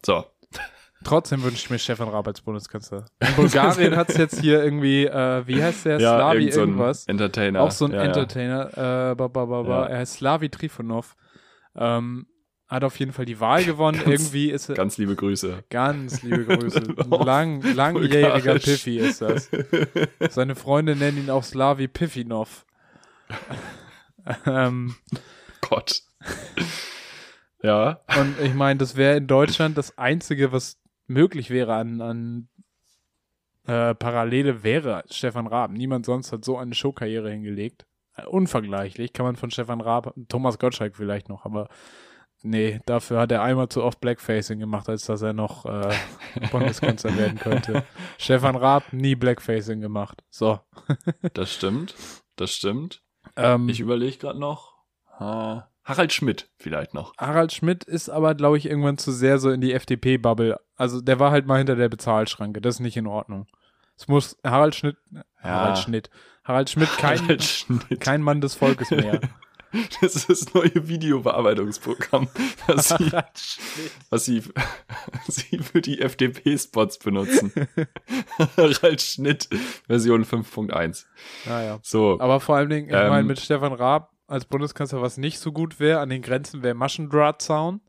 So. Trotzdem wünsche ich mir Stefan Raab als Bundeskanzler. In Bulgarien hat es jetzt hier irgendwie, äh, wie heißt der? Slavi irgend so irgendwas. Entertainer. Auch so ein ja, Entertainer. Äh, ba, ba, ba, ba. Ja. Er heißt Slavi Trifonov. Ähm, hat auf jeden Fall die Wahl gewonnen. Ganz- irgendwie ist er. Ja. Ganz liebe Grüße. Ganz liebe Grüße. Lang, langjähriger. Piffy ist das. Seine Freunde nennen ihn auch Slavi Piffinov. ähm, Gott. ja. und ich meine, das wäre in Deutschland das Einzige, was möglich wäre an, an äh, Parallele, wäre Stefan Raab. Niemand sonst hat so eine Showkarriere hingelegt. Äh, unvergleichlich kann man von Stefan Raab, Thomas Gottschalk vielleicht noch, aber nee, dafür hat er einmal zu oft Blackfacing gemacht, als dass er noch äh, Bundeskanzler werden könnte. Stefan Raab nie Blackfacing gemacht. So. Das stimmt. Das stimmt. Ähm, Ich überlege gerade noch. Ha, Harald Schmidt vielleicht noch. Harald Schmidt ist aber, glaube ich, irgendwann zu sehr so in die FDP-Bubble. Also der war halt mal hinter der Bezahlschranke. Das ist nicht in Ordnung. Es muss Harald Schmidt, Harald Schmidt, Harald Schmidt kein, Harald Schmidt. kein Mann des Volkes mehr. Das ist das neue Videobearbeitungsprogramm, was sie, was sie, sie für die FDP-Spots benutzen. Harald Schnitt, Version 5.1. Naja. So, Aber vor allen Dingen, ich Ähm, meine, mit Stefan Raab als Bundeskanzler, was nicht so gut wäre, an den Grenzen wäre Maschendrahtzaun.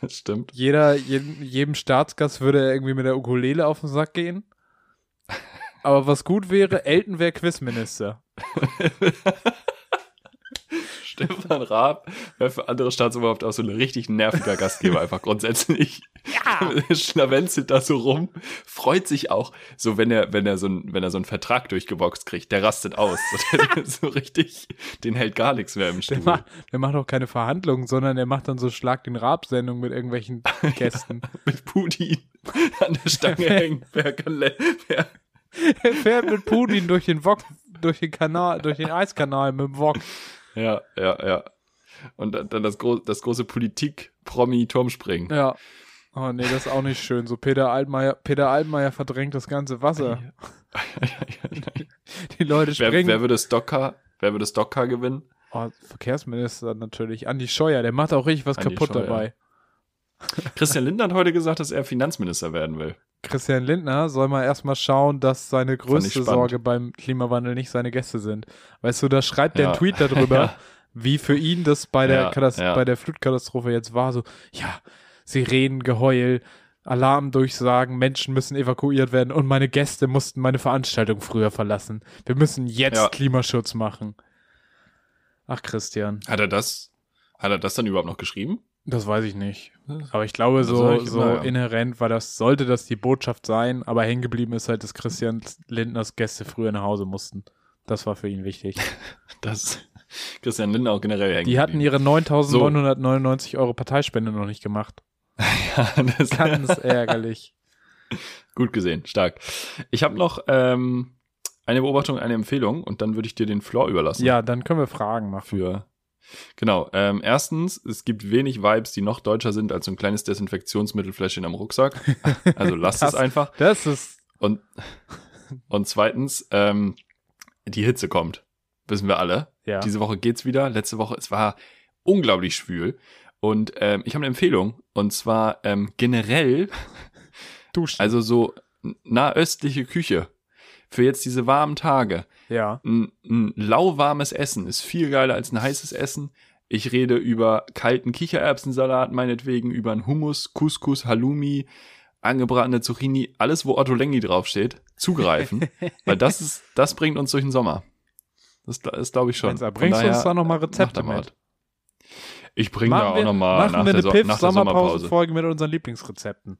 das stimmt. Jeder, jedem, jedem Staatsgast würde er irgendwie mit der Ukulele auf den Sack gehen. Aber was gut wäre, Elton wäre Quizminister. Stefan Raab wäre für andere Staatsoberhaupt auch so ein richtig nerviger Gastgeber, einfach grundsätzlich. Ja. Schlawenzelt da so rum, freut sich auch, so wenn er, wenn er so ein, wenn er so einen Vertrag durchgeboxt kriegt, der rastet aus. So, der, so richtig, den hält gar nichts mehr im Der Stuhl. macht, der macht auch keine Verhandlungen, sondern der macht dann so Schlag den Raab-Sendungen mit irgendwelchen Gästen. Mit Putin an der Stange hängen. Wer kann, wer, er fährt mit Putin durch den Wok, durch den Kanal, durch den Eiskanal mit dem Wok. Ja, ja, ja. Und dann das, gro das große Politik-Promi-Turmspringen. Ja. Oh nee, das ist auch nicht schön. So Peter Altmaier, Peter Altmaier verdrängt das ganze Wasser. Die Leute Wer, springen. wer würde Stocker, wer würde Stocker gewinnen? oh, Verkehrsminister natürlich. Andi Scheuer, der macht auch richtig was Andi kaputt Scheuer. dabei. Christian Lindner hat heute gesagt, dass er Finanzminister werden will. Christian Lindner soll mal erstmal schauen, dass seine größte. Sorge beim Klimawandel nicht seine Gäste sind. Weißt du, da schreibt er Ja. einen Tweet darüber, Ja. wie für ihn das bei der, Ja, bei der Flutkatastrophe jetzt war. So, ja, Sirenen, Geheul, Alarmdurchsagen, Menschen müssen evakuiert werden und meine Gäste mussten meine Veranstaltung früher verlassen. Wir müssen jetzt. Klimaschutz machen. Ach, Christian, Hat er das, hat er das dann überhaupt noch geschrieben? Das weiß ich nicht. Aber ich glaube, Das so, ich so immer, ja. inhärent war das, sollte das die Botschaft sein, aber hängen geblieben ist halt, dass Christian Lindners Gäste früher nach Hause mussten. Das war für ihn wichtig. Das Christian Lindner auch generell hängen. Die hatten ihre 9.999 Euro Parteispende noch nicht gemacht. Ja, das Ganz ärgerlich. Gut gesehen, stark. Ich habe noch ähm, eine Beobachtung, eine Empfehlung und dann würde ich dir den Floor überlassen. Ja, dann können wir Fragen machen. Für genau. Ähm, erstens, es gibt wenig Vibes, die noch deutscher sind als so ein kleines Desinfektionsmittelfläschchen am Rucksack. Also lasst Das- es einfach. Das ist, Und und zweitens, ähm, die Hitze kommt, wissen wir alle. ja. Diese Woche geht's wieder. Letzte Woche, es war unglaublich schwül. Und ähm, ich habe eine Empfehlung. Und zwar ähm, generell, Duschen. also so nahöstliche Küche. Für jetzt diese warmen Tage. ja. Ein, ein lauwarmes Essen ist viel geiler als ein heißes Essen. Ich rede über kalten Kichererbsensalat, meinetwegen, über einen Hummus, Couscous, Halloumi, angebratene Zucchini, alles, wo Otto Lengi draufsteht, zugreifen. weil das ist, das bringt uns durch den Sommer. Das, das glaube ich schon. Mensa, bringst du uns daher, da nochmal Rezepte mit? Ich bringe da auch nochmal nach, wir der eine So- nach der Sommerpause. Piff-Sommerpause-Folge mit unseren Lieblingsrezepten.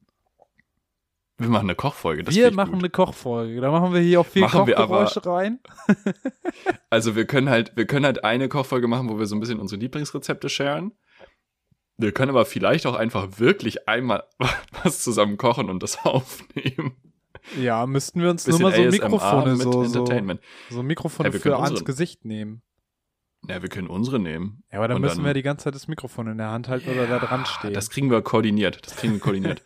Wir machen eine Kochfolge. Das wir machen gut. eine Kochfolge. Da machen wir hier auch viel Machen wir aber- Kochgeräusche rein. Also wir können halt, wir können halt eine Kochfolge machen, wo wir so ein bisschen unsere Lieblingsrezepte sharen. Wir können aber vielleicht auch einfach wirklich einmal was zusammen kochen und das aufnehmen. Ja, müssten wir uns nur mal so ASMR Mikrofone so, so, Entertainment. so Mikrofone Ja, für können ans unsere- Gesicht nehmen. Ja, wir können unsere nehmen. Ja, aber dann müssen dann- wir die ganze Zeit das Mikrofon in der Hand halten oder da dran stehen. Das kriegen wir koordiniert. Das kriegen wir koordiniert.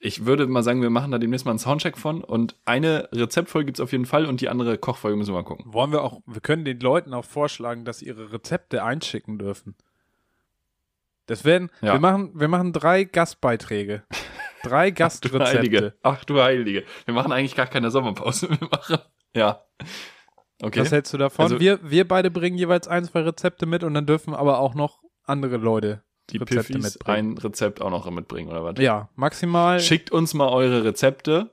Ich würde mal sagen, wir machen da demnächst mal einen Soundcheck von und eine Rezeptfolge gibt's auf jeden Fall und die andere Kochfolge müssen wir mal gucken. Wollen wir auch, wir können den Leuten auch vorschlagen, dass sie ihre Rezepte einschicken dürfen. Das werden, Ja. wir machen, wir machen drei Gastbeiträge. Drei Du Heilige. Gastrezepte. Ach du Heilige. Wir machen eigentlich gar keine Sommerpause. Wir machen, ja. Okay. Was hältst du davon? Also- wir, wir beide bringen jeweils ein, zwei Rezepte mit und dann dürfen aber auch noch andere Leute die Rezepte Piffis mitbringen. ein Rezept auch noch mitbringen, oder was? Ja, maximal. Schickt uns mal eure Rezepte.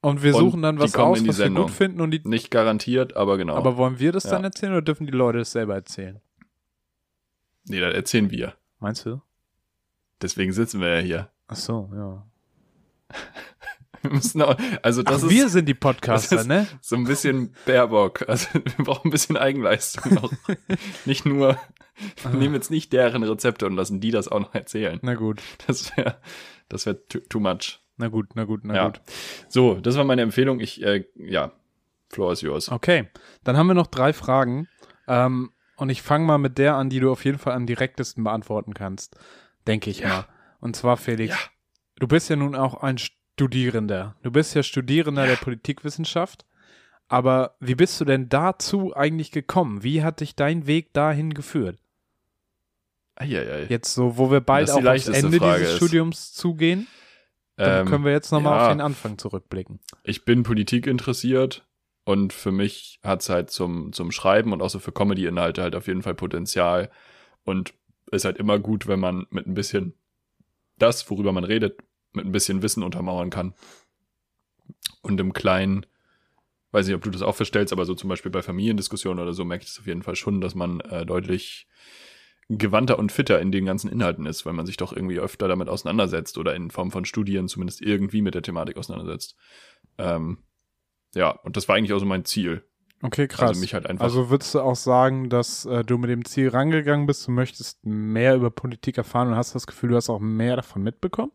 und wir und suchen dann die was aus, was wir Sendung. gut finden und die. Nicht garantiert, aber genau. Aber wollen wir das Ja. dann erzählen oder dürfen die Leute das selber erzählen? nee, das erzählen wir. Meinst du? Deswegen sitzen wir ja hier. Ach so, ja. Wir müssen auch, also das Ach, ist wir sind die Podcaster, ne? so ein bisschen Baerbock. Also wir brauchen ein bisschen Eigenleistung noch. nicht nur, Ah. wir nehmen jetzt nicht deren Rezepte und lassen die das auch noch erzählen. Na gut, Das wäre das wär too, too much. na gut, na gut, na Ja. gut. So, das war meine Empfehlung. Ich, äh, ja, Floor is yours. Okay, dann haben wir noch drei Fragen. Ähm, und ich fange mal mit der an, die du auf jeden Fall am direktesten beantworten kannst. Denke ich Ja. mal. Und zwar, Felix, Ja. du bist ja nun auch ein Studierender. Du bist ja Studierender der Politikwissenschaft. Aber wie bist du denn dazu eigentlich gekommen? Wie hat dich dein Weg dahin geführt? Eieiei. Jetzt so, wo wir bald Das aufs leichteste Ende Frage dieses ist. Studiums zugehen, dann Ähm, können wir jetzt nochmal ja. auf den Anfang zurückblicken. ich bin Politik interessiert und für mich hat's halt zum, zum Schreiben und auch so für Comedy-Inhalte halt auf jeden Fall Potenzial und ist halt immer gut, wenn man mit ein bisschen das, worüber man redet, mit ein bisschen Wissen untermauern kann. Und im Kleinen, weiß nicht, ob du das auch verstellst, aber so zum Beispiel bei Familiendiskussionen oder so merke ich das auf jeden Fall schon, dass man äh, deutlich gewandter und fitter in den ganzen Inhalten ist, weil man sich doch irgendwie öfter damit auseinandersetzt oder in Form von Studien zumindest irgendwie mit der Thematik auseinandersetzt. Ähm, ja, und das war eigentlich auch so mein Ziel. Okay, krass. Also mich halt einfach. Also würdest du auch sagen, dass äh, du mit dem Ziel rangegangen bist, du möchtest mehr über Politik erfahren und hast das Gefühl, du hast auch mehr davon mitbekommen?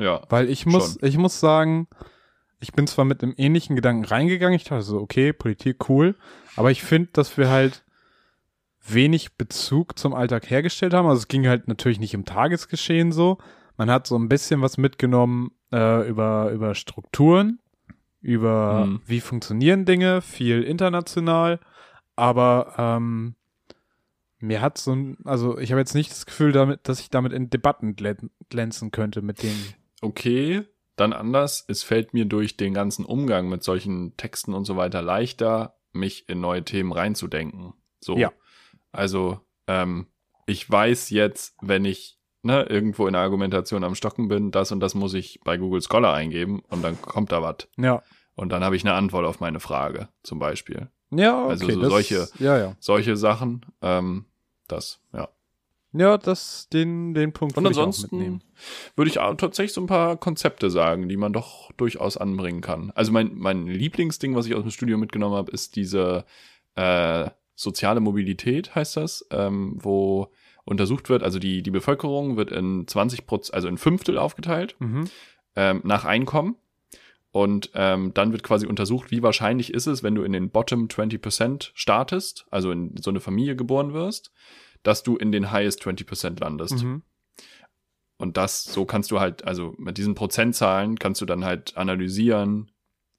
Ja. Weil ich muss, ich muss sagen, ich bin zwar mit einem ähnlichen Gedanken reingegangen, ich dachte so, okay, Politik cool, aber ich finde, dass wir halt wenig Bezug zum Alltag hergestellt haben. Also es ging halt natürlich nicht im Tagesgeschehen so. Man hat so ein bisschen was mitgenommen äh, über, über Strukturen, über Mhm. wie funktionieren Dinge, viel international, aber ähm, mir hat so ein, also ich habe jetzt nicht das Gefühl damit, dass ich damit in Debatten glän- glänzen könnte mit den okay, dann anders. Es fällt mir durch den ganzen Umgang mit solchen Texten und so weiter leichter, mich in neue Themen reinzudenken. So. Ja. Also, ähm, ich weiß jetzt, wenn ich ne, irgendwo in der Argumentation am Stocken bin, das und das muss ich bei Google Scholar eingeben und dann kommt da was. Ja. Und dann habe ich eine Antwort auf meine Frage, zum Beispiel. Ja, okay. Also so das, solche- Ja, ja. Solche Sachen, ähm, das, ja. Ja, das, den, den Punkt Und ich ansonsten mitnehmen. würde ich auch tatsächlich so ein paar Konzepte sagen, die man doch durchaus anbringen kann. Also mein, mein Lieblingsding, was ich aus dem Studio mitgenommen habe, ist diese äh, soziale Mobilität, heißt das, ähm, wo untersucht wird, also die, die Bevölkerung wird in 20 Prozent, also in Fünftel aufgeteilt, Mhm. ähm, nach Einkommen. Und ähm, dann wird quasi untersucht, wie wahrscheinlich ist es, wenn du in den Bottom 20% startest, also in so eine Familie geboren wirst, dass du in den Highest 20% landest. Mhm. Und das, so kannst du halt, also mit diesen Prozentzahlen kannst du dann halt analysieren,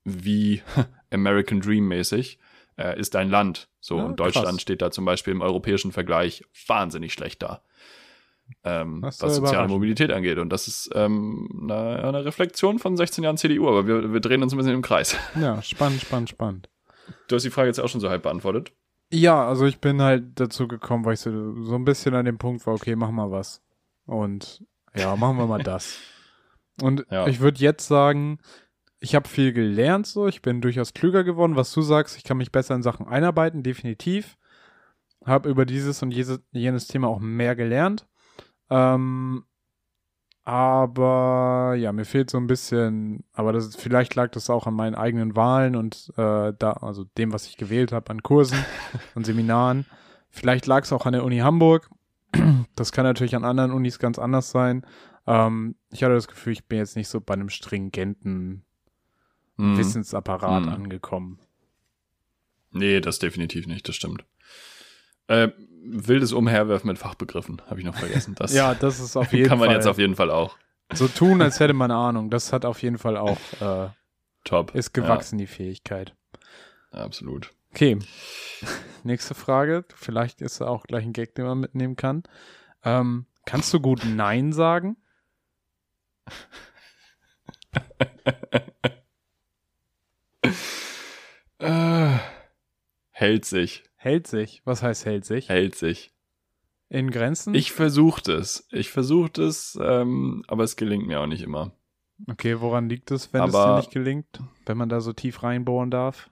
wie American Dream mäßig äh, ist dein Land. So, Ja, und Deutschland krass. steht da zum Beispiel im europäischen Vergleich wahnsinnig schlecht da. Ähm, was soziale. Mobilität angeht. Und das ist ähm, eine, eine Reflexion von 16 Jahren CDU, aber wir, wir drehen uns ein bisschen im Kreis. Ja, spannend, spannend, spannend. Du hast die Frage jetzt auch schon so halb beantwortet. Ja, also ich bin halt dazu gekommen, weil ich so, so ein bisschen an dem Punkt war, okay, mach mal was. Und ja, machen wir mal das. Und Ja. ich würde jetzt sagen, ich habe viel gelernt, so, ich bin durchaus klüger geworden. Was du sagst, ich kann mich besser in Sachen einarbeiten, definitiv. Habe über dieses und jenes Thema auch mehr gelernt. Ähm, Aber ja, mir fehlt so ein bisschen, aber das vielleicht lag das auch an meinen eigenen Wahlen und äh, da, also dem, was ich gewählt habe, an Kursen und Seminaren. Vielleicht lag es auch an der Uni Hamburg. Das kann natürlich an anderen Unis ganz anders sein. Ähm, ich hatte das Gefühl, ich bin jetzt nicht so bei einem stringenten Mhm. Wissensapparat Mhm. angekommen. Nee, das definitiv nicht, das stimmt. Äh, wildes Umherwerfen mit Fachbegriffen, habe ich noch vergessen. Das Ja, das ist auf jeden kann man Fall. jetzt auf jeden Fall auch. so tun, als hätte man Ahnung. Das hat auf jeden Fall auch, äh, Top. ist gewachsen, die Fähigkeit. Ja, absolut. Okay. Nächste Frage. Vielleicht ist auch gleich ein Gag, den man mitnehmen kann. Ähm, kannst du gut Nein sagen? Äh, hält sich, Hält sich. Was heißt hält sich? hält sich. In Grenzen? Ich versuche es. Ich versuche es, ähm, aber es gelingt mir auch nicht immer. Okay, woran liegt es, wenn es Aber- dir nicht gelingt? Wenn man da so tief reinbohren darf?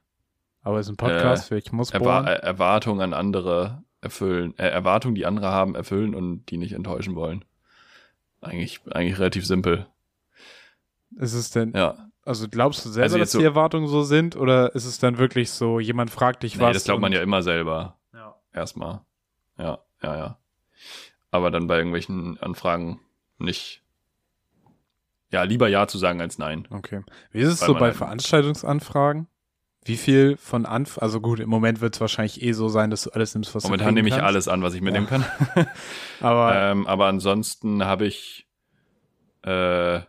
Aber es ist ein Podcast, ich muss bohren. äh, Erwartungen an andere erfüllen, äh, Erwartungen, die andere haben, erfüllen und die nicht enttäuschen wollen. Eigentlich, eigentlich relativ simpel. Ist es denn, Ja. Also glaubst du selber, Also dass so- die Erwartungen so sind? Oder ist es dann wirklich so, jemand fragt dich Nee, was? das glaubt man ja immer selber. Ja. Erstmal. Ja, ja, ja. Aber dann bei irgendwelchen Anfragen nicht. Ja, lieber Ja zu sagen als Nein. Okay. Wie ist es Weil so bei halt- Veranstaltungsanfragen? Wie viel von Anf also gut, im Moment wird es wahrscheinlich eh so sein, dass du alles nimmst, was Momentan du nehme kriegen ich kannst. alles an, was ich mitnehmen kann. Aber ähm, aber ansonsten habe ich äh,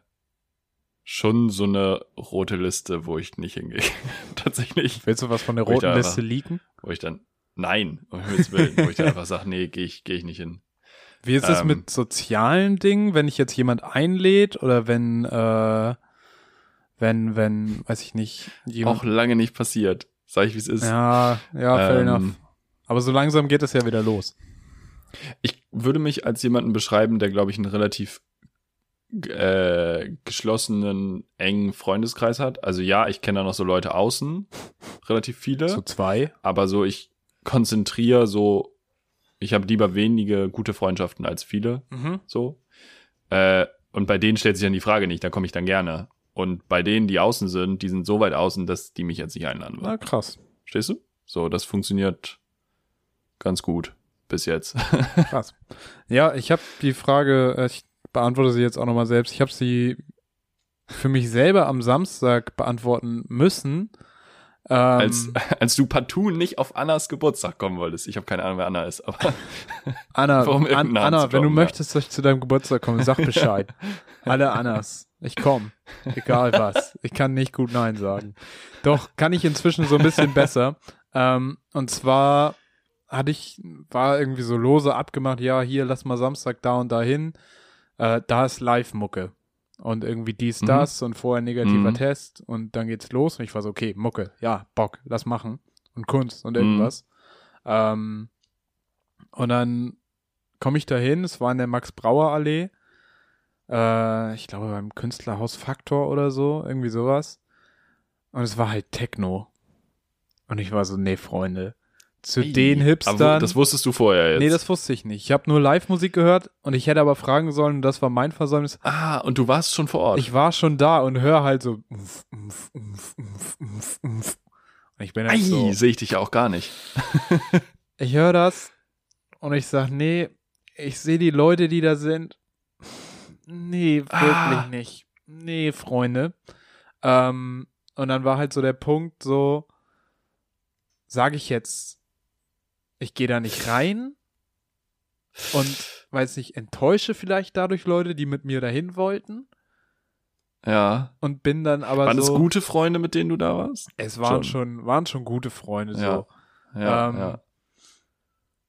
schon so eine rote Liste, wo ich nicht hingehe. Tatsächlich. willst du was von der roten da Liste einfach- leaken? Wo ich dann, nein, um Himmels Willen, wo ich dann einfach sage, nee, gehe ich, geh ich nicht hin. Wie ist es ähm, mit sozialen Dingen, wenn ich jetzt jemand einlädt oder wenn, äh, wenn, wenn, weiß ich nicht, jemand. Auch lange nicht passiert. Sag ich, wie es ist. ja, ja, fair Ähm, enough. Aber so langsam geht es ja wieder los. Ich würde mich als jemanden beschreiben, der, glaube ich, einen relativ äh, geschlossenen, engen Freundeskreis hat. Also ja, ich kenne da noch so Leute außen, relativ viele, So zwei. aber so ich konzentriere so, ich habe lieber wenige gute Freundschaften als viele, Mhm. so. Äh, und bei denen stellt sich dann die Frage nicht, da komme ich dann gerne. Und bei denen, die außen sind, die sind so weit außen, dass die mich jetzt nicht einladen Na, würden. krass. Stehst du? So, das funktioniert ganz gut bis jetzt. Krass. Ja, ich habe die Frage, äh, ich beantworte sie jetzt auch nochmal selbst. Ich habe sie für mich selber am Samstag beantworten müssen. Ähm, als, als du partout nicht auf Annas Geburtstag kommen wolltest. Ich habe keine Ahnung, wer Anna ist, aber Anna, An, Anna zu wenn du ja. möchtest, dass ich zu deinem Geburtstag komme, sag Bescheid. Alle Annas. Ich komm. Egal was. Ich kann nicht gut Nein sagen. Doch, kann ich inzwischen so ein bisschen besser. Ähm, und zwar hatte ich, war irgendwie so lose abgemacht, ja, hier, lass mal Samstag da und da hin. Äh, da ist Live-Mucke. Und irgendwie dies, Mhm. das und vorher negativer Mhm. Test und dann geht's los und ich war so, okay, Mucke, ja, Bock, lass machen. Und Kunst und Mhm. irgendwas. Ähm, und dann komme ich da hin, es war in der Max-Brauer-Allee. Äh, ich glaube beim Künstlerhaus Faktor oder so, irgendwie sowas. Und es war halt Techno. Und ich war so, nee, Freunde. Zu Ey, den aber Hipstern. Das wusstest du vorher jetzt. nee, das wusste ich nicht. Ich habe nur Live-Musik gehört und ich hätte aber fragen sollen, und das war mein Versäumnis. ah, und du warst schon vor Ort. Ich war schon da und höre halt so. umf, umf, umf, umf, umf, umf. Und ich bin Ei, halt so. sehe ich dich ja auch gar nicht. Ich höre das und ich sag, nee, ich sehe die Leute, die da sind. Nee, wirklich Ah. nicht. Nee, Freunde. Ähm, und dann war halt so der Punkt, so, sage ich jetzt, ich gehe da nicht rein und weiß nicht, enttäusche vielleicht dadurch Leute, die mit mir dahin wollten Ja. und bin dann aber Waren so. es gute Freunde, mit denen du da warst? Es waren Schon. schon, waren schon gute Freunde, so. Ja. Ja, Ähm, ja.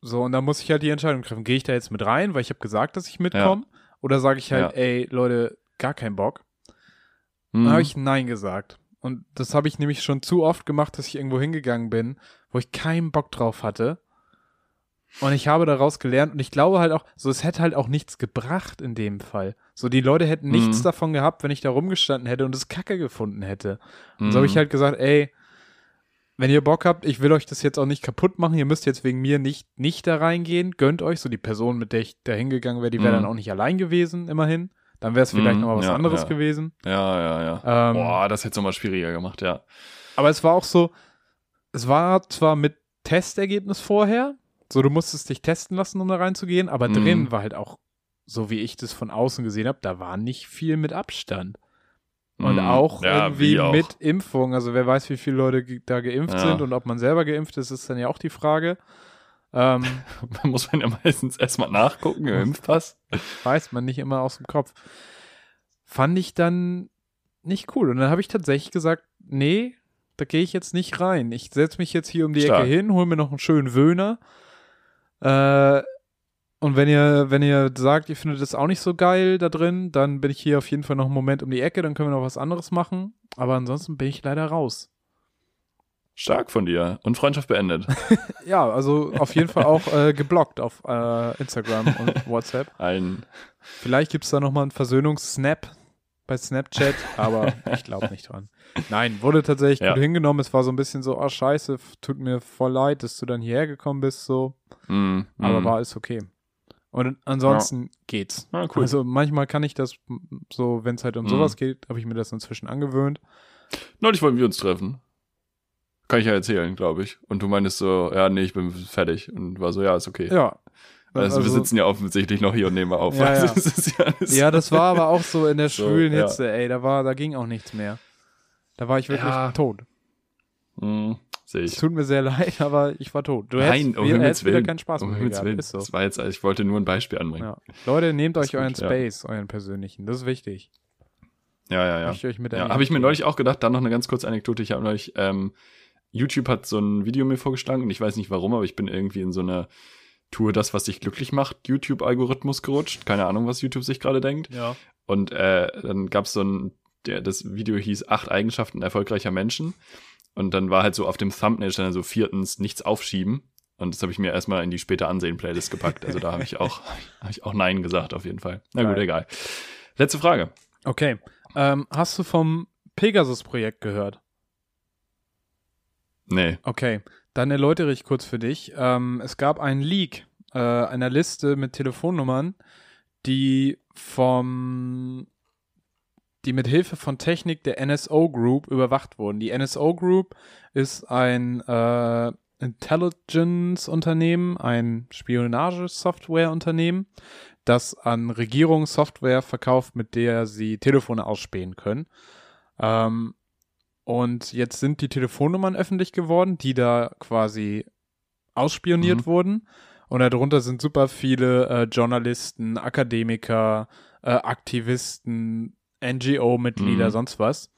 So, und da muss ich halt die Entscheidung treffen. Gehe ich da jetzt mit rein, weil ich habe gesagt, dass ich mitkomme? Oder sage ich halt, Ja. ey, Leute, gar keinen Bock? Hm. Dann habe ich Nein gesagt. Und das habe ich nämlich schon zu oft gemacht, dass ich irgendwo hingegangen bin, wo ich keinen Bock drauf hatte. Und ich habe daraus gelernt und ich glaube halt auch, so es hätte halt auch nichts gebracht in dem Fall. So die Leute hätten nichts Mhm. davon gehabt, wenn ich da rumgestanden hätte und es Kacke gefunden hätte. Und so habe ich Mhm. halt gesagt, ey, wenn ihr Bock habt, ich will euch das jetzt auch nicht kaputt machen, ihr müsst jetzt wegen mir nicht, nicht da reingehen, gönnt euch, so die Person, mit der ich da hingegangen wäre, die wäre Mhm. dann auch nicht allein gewesen, immerhin. Dann wäre es vielleicht Mhm, noch mal was ja, anderes ja. gewesen. Ja, ja, ja. Ähm, Boah, das hätte es nochmal schwieriger gemacht, ja. Aber es war auch so, es war zwar mit Testergebnis vorher, so du musstest dich testen lassen, um da reinzugehen, aber Mhm. drin war halt auch, so wie ich das von außen gesehen habe, da war nicht viel mit Abstand. Und Mhm. auch Ja, irgendwie wie auch. mit Impfung. Also wer weiß, wie viele Leute da geimpft Ja. sind und ob man selber geimpft ist, ist dann ja auch die Frage. Ähm, Muss man ja meistens erstmal nachgucken im Impfpass. weiß man nicht immer aus dem Kopf. Fand ich dann nicht cool. Und dann habe ich tatsächlich gesagt, nee, da gehe ich jetzt nicht rein. Ich setze mich jetzt hier um die Stark. Ecke hin, hole mir noch einen schönen Wöhner. Äh, und wenn ihr, wenn ihr sagt, ihr findet es auch nicht so geil da drin, dann bin ich hier auf jeden Fall noch einen Moment um die Ecke, dann können wir noch was anderes machen. Aber ansonsten bin ich leider raus. Stark von dir. Und Freundschaft beendet. Ja, also auf jeden Fall auch äh, geblockt auf äh, Instagram und WhatsApp. Ein, Vielleicht gibt es da nochmal einen Versöhnungssnap bei Snapchat, aber ich glaube nicht dran. Nein, wurde tatsächlich Ja. gut hingenommen. Es war so ein bisschen so, oh scheiße, tut mir voll leid, dass du dann hierher gekommen bist, so. mm, Aber mm. war alles okay. Und ansonsten geht's. Ah, cool. Also manchmal kann ich das so, wenn es halt um Mhm. sowas geht, habe ich mir das inzwischen angewöhnt. Neulich wollten wir uns treffen. Kann ich ja erzählen, glaube ich. Und du meintest so, ja, nee, ich bin fertig. Und war so, ja, ist okay. Ja. also, wir sitzen ja offensichtlich noch hier und nehmen auf. Ja, Also, ja. das ja, Ja, das war aber auch so in der So, schwülen ja. Hitze, ey, da war, da ging auch nichts mehr. Da war ich wirklich Ja. tot. Mm, Sehe Es ich. tut mir sehr leid, aber ich war tot. Du Nein, hättest, um wir- Himmels hättest wieder Willen. keinen Spaß um mit mir Himmels gehabt. Willen. So. Das war jetzt, ich wollte nur ein Beispiel anbringen. Ja. Leute, nehmt euch Ist gut, euren ja. Space, euren persönlichen. Das ist wichtig. Ja, ja, ja. Möchte ich euch mit Ja, habe ich mir neulich auch gedacht, dann noch eine ganz kurze Anekdote. Ich habe neulich, ähm, YouTube hat so ein Video mir vorgeschlagen und ich weiß nicht warum, aber ich bin irgendwie in so eine Tue das, was dich glücklich macht, YouTube-Algorithmus gerutscht. Keine Ahnung, was YouTube sich gerade denkt. Ja. Und äh, dann gab es so ein, der, das Video hieß Acht Eigenschaften erfolgreicher Menschen. Und dann war halt so auf dem Thumbnail stand so viertens nichts aufschieben. Und das habe ich mir erstmal in die später ansehen Playlist gepackt. Also da habe ich auch habe ich auch nein gesagt auf jeden Fall. Na gut, Geil. egal. Letzte Frage. Okay. Ähm, hast du vom Pegasus-Projekt gehört? Nee. Okay. Dann erläutere ich kurz für dich. Ähm, es gab einen Leak äh, einer Liste mit Telefonnummern, die vom die mit Hilfe von Technik der NSO Group überwacht wurden. Die NSO Group ist ein äh, Intelligence-Unternehmen, ein Spionagesoftware-Unternehmen, das an Regierungen Software verkauft, mit der sie Telefone ausspähen können. Ähm, und jetzt sind die Telefonnummern öffentlich geworden, die da quasi ausspioniert Mhm. wurden. Und darunter sind super viele äh, Journalisten, Akademiker, äh, Aktivisten, NGO-Mitglieder, Mhm. sonst was.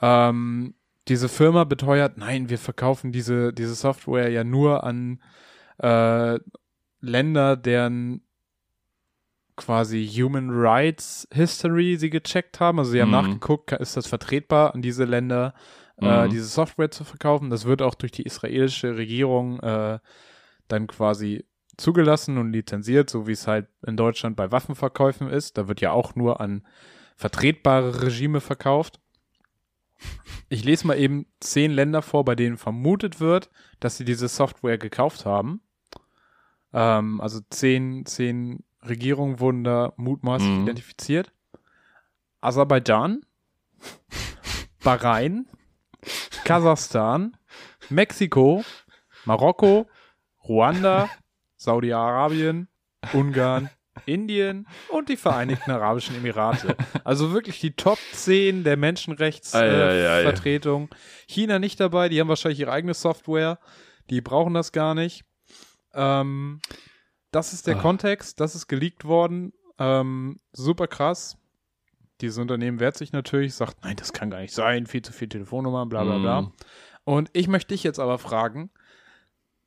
Ähm, diese Firma beteuert, nein, wir verkaufen diese, diese Software ja nur an äh, Länder, deren quasi Human Rights History sie gecheckt haben. Also sie haben Mhm. nachgeguckt, ist das vertretbar, an diese Länder äh, Mhm. diese Software zu verkaufen. Das wird auch durch die israelische Regierung äh, dann quasi zugelassen und lizenziert, so wie es halt in Deutschland bei Waffenverkäufen ist. Da wird ja auch nur an vertretbare Regime verkauft. Ich lese mal eben zehn Länder vor, bei denen vermutet wird, dass sie diese Software gekauft haben. Ähm, also zehn, zehn Regierungen wurden da mutmaßlich Mhm. identifiziert. Aserbaidschan, Bahrain, Kasachstan, Mexiko, Marokko, Ruanda, Saudi-Arabien, Ungarn, Indien und die Vereinigten Arabischen Emirate. Also wirklich die Top 10 der. Menschenrechtsvertretung. China nicht dabei, die haben wahrscheinlich ihre eigene Software. Die brauchen das gar nicht. Ähm, das ist der Ah. Kontext, das ist geleakt worden. Ähm, super krass. Dieses Unternehmen wehrt sich natürlich, sagt, nein, das kann gar nicht sein, viel zu viel Telefonnummern, bla bla bla. Mhm. Und ich möchte dich jetzt aber fragen,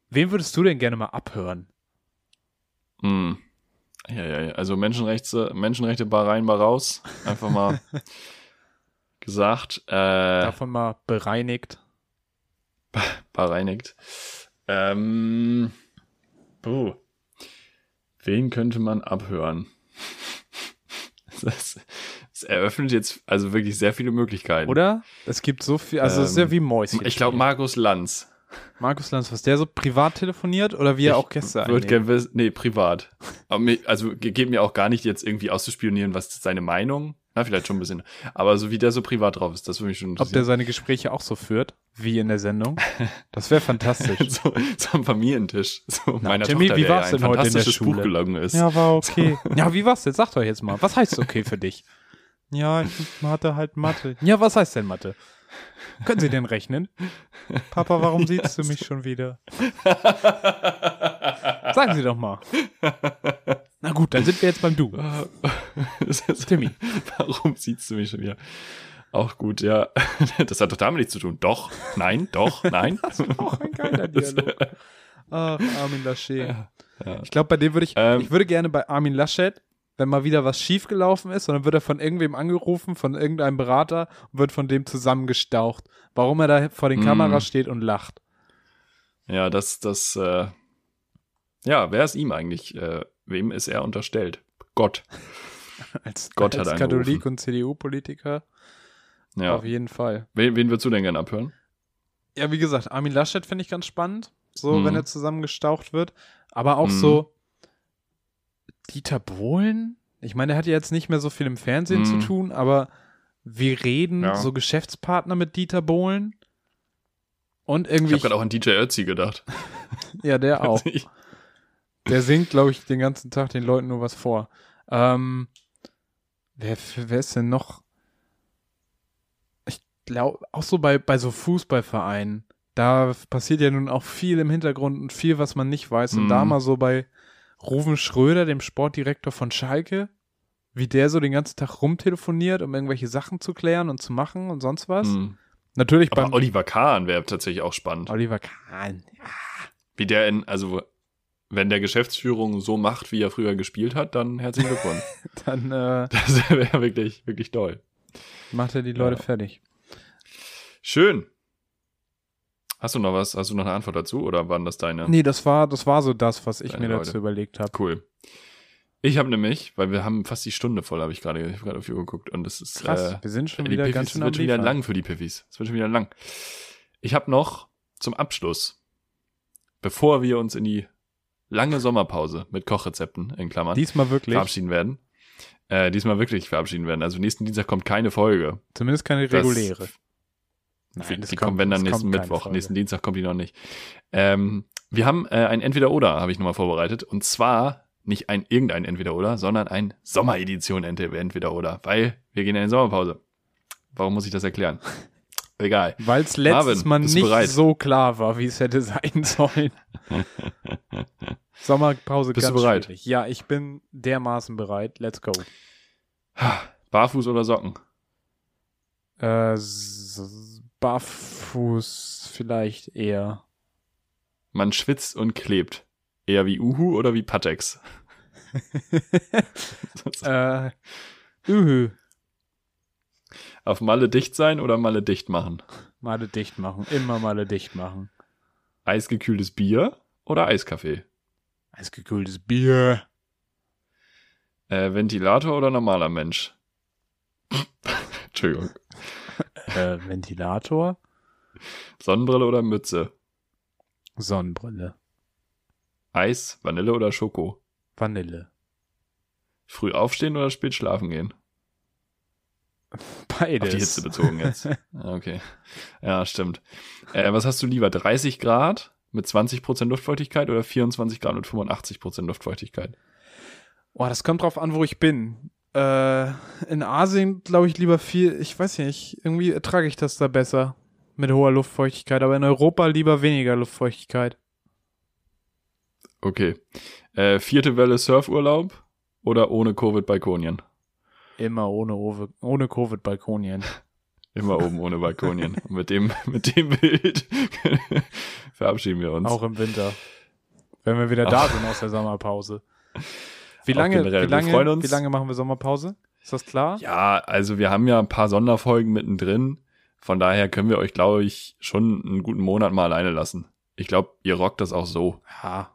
wen würdest du denn gerne mal abhören? Hm. Ja, ja, ja. Also Menschenrechte, Menschenrechte bar rein, bar raus. Einfach mal gesagt. Äh, Davon mal bereinigt. bereinigt. Ähm, puh. Wen könnte man abhören? Das, das eröffnet jetzt also wirklich sehr viele Möglichkeiten. Oder? Es gibt so viel, also es ist ja Ähm, wie Mäuschen. Ich glaube Markus Lanz. Markus Lanz, was der so privat telefoniert oder wie er auch Gäste Würde gerne wissen, nee, privat. Mir, also ge- geht mir auch gar nicht jetzt irgendwie auszuspionieren, was seine Meinung. Na, vielleicht schon ein bisschen. Aber so wie der so privat drauf ist, das würde mich schon Ob der interessieren. seine Gespräche auch so führt, wie in der Sendung? Das wäre fantastisch. so, so am Familientisch. So Na, meiner Timmy, Tochter, wie der war's ein denn heute in der Schule? Buch gelungen ist. Ja, war okay. Ja, wie war's denn? Sag doch jetzt mal. Was heißt okay für dich? Ja, ich hatte halt Mathe. Ja, was heißt denn Mathe? Können Sie denn rechnen? Papa, warum siehst du mich schon wieder? Sagen Sie doch mal. Na gut, dann sind wir jetzt beim Du. Das Timmy. Warum siehst du mich schon wieder? Auch gut, ja. Das hat doch damit nichts zu tun. Doch, nein, doch, nein. Auch ein geiler Dialog. Ach, Armin Laschet. Ja. Ich glaube, bei dem würde ich, Ähm. ich würde gerne bei Armin Laschet, wenn mal wieder was schiefgelaufen ist, dann wird er von irgendwem angerufen, von irgendeinem Berater und wird von dem zusammengestaucht, warum er da vor den Mm. Kameras steht und lacht. Ja, das, das, äh, ja, wer ist ihm eigentlich? Äh, wem ist er unterstellt? Gott. Als, Gott als hat Katholik angerufen. und CDU-Politiker Ja. auf jeden Fall. Wen, wen würdest du denn gerne abhören? Ja, wie gesagt, Armin Laschet finde ich ganz spannend, so Mhm. wenn er zusammengestaucht wird. Aber auch Mhm. so Dieter Bohlen. Ich meine, er hat ja jetzt nicht mehr so viel im Fernsehen Mhm. zu tun, aber wir reden Ja. so Geschäftspartner mit Dieter Bohlen. Und Ich irgendwie, habe gerade auch an DJ Ötzi gedacht. ja, der auch. Ich, Der singt, glaube ich, den ganzen Tag den Leuten nur was vor. Ähm, wer, wer ist denn noch? Ich glaube, auch so bei, bei so Fußballvereinen, da passiert ja nun auch viel im Hintergrund und viel, was man nicht weiß. Und Mhm. da mal so bei Ruven Schröder, dem Sportdirektor von Schalke, wie der so den ganzen Tag rumtelefoniert, um irgendwelche Sachen zu klären und zu machen und sonst was. hm. Natürlich Aber beim Oliver Kahn wäre tatsächlich auch spannend. Oliver Kahn. Wie der in, also, wenn der Geschäftsführung so macht, wie er früher gespielt hat, dann herzlichen Glückwunsch. Dann äh, das wäre wirklich, wirklich toll. macht er die Leute Ja. fertig. Schön. Hast du noch was? Hast du noch eine Antwort dazu oder waren das deine? Nee, das war, das war so das, was ich mir Leute. dazu überlegt habe. Cool. Ich habe nämlich, weil wir haben fast die Stunde voll, habe ich gerade ich hab gerade auf die Uhr geguckt und es ist Krass, äh, wir sind schon wieder Piffis, ganz es schön am wird schon wieder lang für die Piffis. Es wird schon wieder lang. Ich habe noch zum Abschluss, bevor wir uns in die lange Sommerpause mit Kochrezepten in Klammern Diesmal wirklich. verabschieden werden, äh, diesmal wirklich verabschieden werden. Also nächsten Dienstag kommt keine Folge. Zumindest keine Das- reguläre. die die kommen, wenn dann nächsten kommt Mittwoch. Folge. Nächsten Dienstag kommt die noch nicht. Ähm, wir haben äh, ein Entweder-Oder, habe ich nochmal vorbereitet. Und zwar nicht ein irgendein Entweder-Oder, sondern ein Sommeredition Ent- Entweder-Oder, weil wir gehen in die Sommerpause. Warum muss ich das erklären? Egal. Weil es letztes Mal du nicht bereit? so klar war, wie es hätte sein sollen. Sommerpause Bist du ganz bereit? schwierig. Ja, ich bin dermaßen bereit. Let's go. Barfuß oder Socken? Äh, barfuß vielleicht eher. Man schwitzt und klebt. Eher wie Uhu oder wie Patex? äh, ühü. Auf Malle dicht sein oder Malle dicht machen? Male dicht machen. Immer Male dicht machen. Eisgekühltes Bier oder Eiskaffee? Eisgekühltes Bier. Äh, Ventilator oder normaler Mensch? Entschuldigung. Äh, Ventilator. Sonnenbrille oder Mütze? Sonnenbrille. Eis, Vanille oder Schoko? Vanille. Früh aufstehen oder spät schlafen gehen? Beides. Auf die Hitze bezogen jetzt. Ah, okay. Ja, stimmt. Äh, was hast du lieber? 30 Grad mit 20% Luftfeuchtigkeit oder 24 Grad mit 85% Luftfeuchtigkeit? Boah, das kommt drauf an, wo ich bin. Äh, in Asien glaube ich lieber viel, ich weiß nicht, irgendwie ertrage ich das da besser mit hoher Luftfeuchtigkeit, aber in Europa lieber weniger Luftfeuchtigkeit. Okay. Äh, vierte Welle Surfurlaub oder ohne Covid-Balkonien? Immer ohne, Owe, ohne Covid-Balkonien. Immer oben ohne Balkonien. Und mit dem, mit dem Bild verabschieden wir uns. Auch im Winter. Wenn wir wieder da sind aus der Sommerpause. Wie lange, wie lange, wie lange machen wir Sommerpause? Ist das klar? Ja, also wir haben ja ein paar Sonderfolgen mittendrin. Von daher können wir euch, glaube ich, schon einen guten Monat mal alleine lassen. Ich glaube, ihr rockt das auch so. Ja.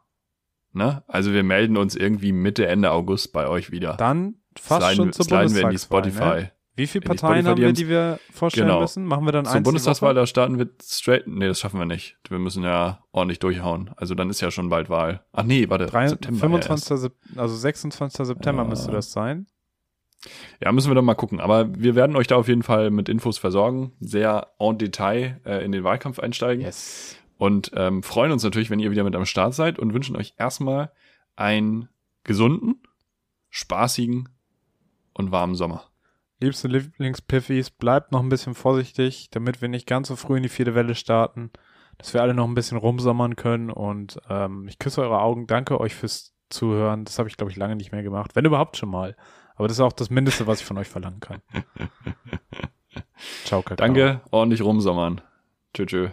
Ne? Also wir melden uns irgendwie Mitte, Ende August bei euch wieder. Dann fast sliden, schon zur sliden wir in die Bundestagswahl, Spotify. Ne? Wie viele Parteien haben wir, die wir vorstellen Genau. müssen? Machen wir dann Zur Bundestagswahl, Woche? da starten wir straight. Nee, das schaffen wir nicht. Wir müssen ja ordentlich durchhauen. Also dann ist ja schon bald Wahl. Ach nee, warte. Drei, September 25. Sep also 26. September Ja. müsste das sein. Ja, müssen wir dann mal gucken. Aber wir werden euch da auf jeden Fall mit Infos versorgen. Sehr en Detail äh, in den Wahlkampf einsteigen. Yes. Und ähm, freuen uns natürlich, wenn ihr wieder mit am Start seid und wünschen euch erstmal einen gesunden, spaßigen und warmen Sommer. Liebste Lieblingspiffis, bleibt noch ein bisschen vorsichtig, damit wir nicht ganz so früh in die vierte Welle starten, dass wir alle noch ein bisschen rumsommern können und ähm, ich küsse eure Augen, danke euch fürs Zuhören. Das habe ich, glaube ich, lange nicht mehr gemacht, wenn überhaupt schon mal. Aber das ist auch das Mindeste, was ich von euch verlangen kann. Ciao, Kakao. Danke, ordentlich rumsommern. Tschö, tschö.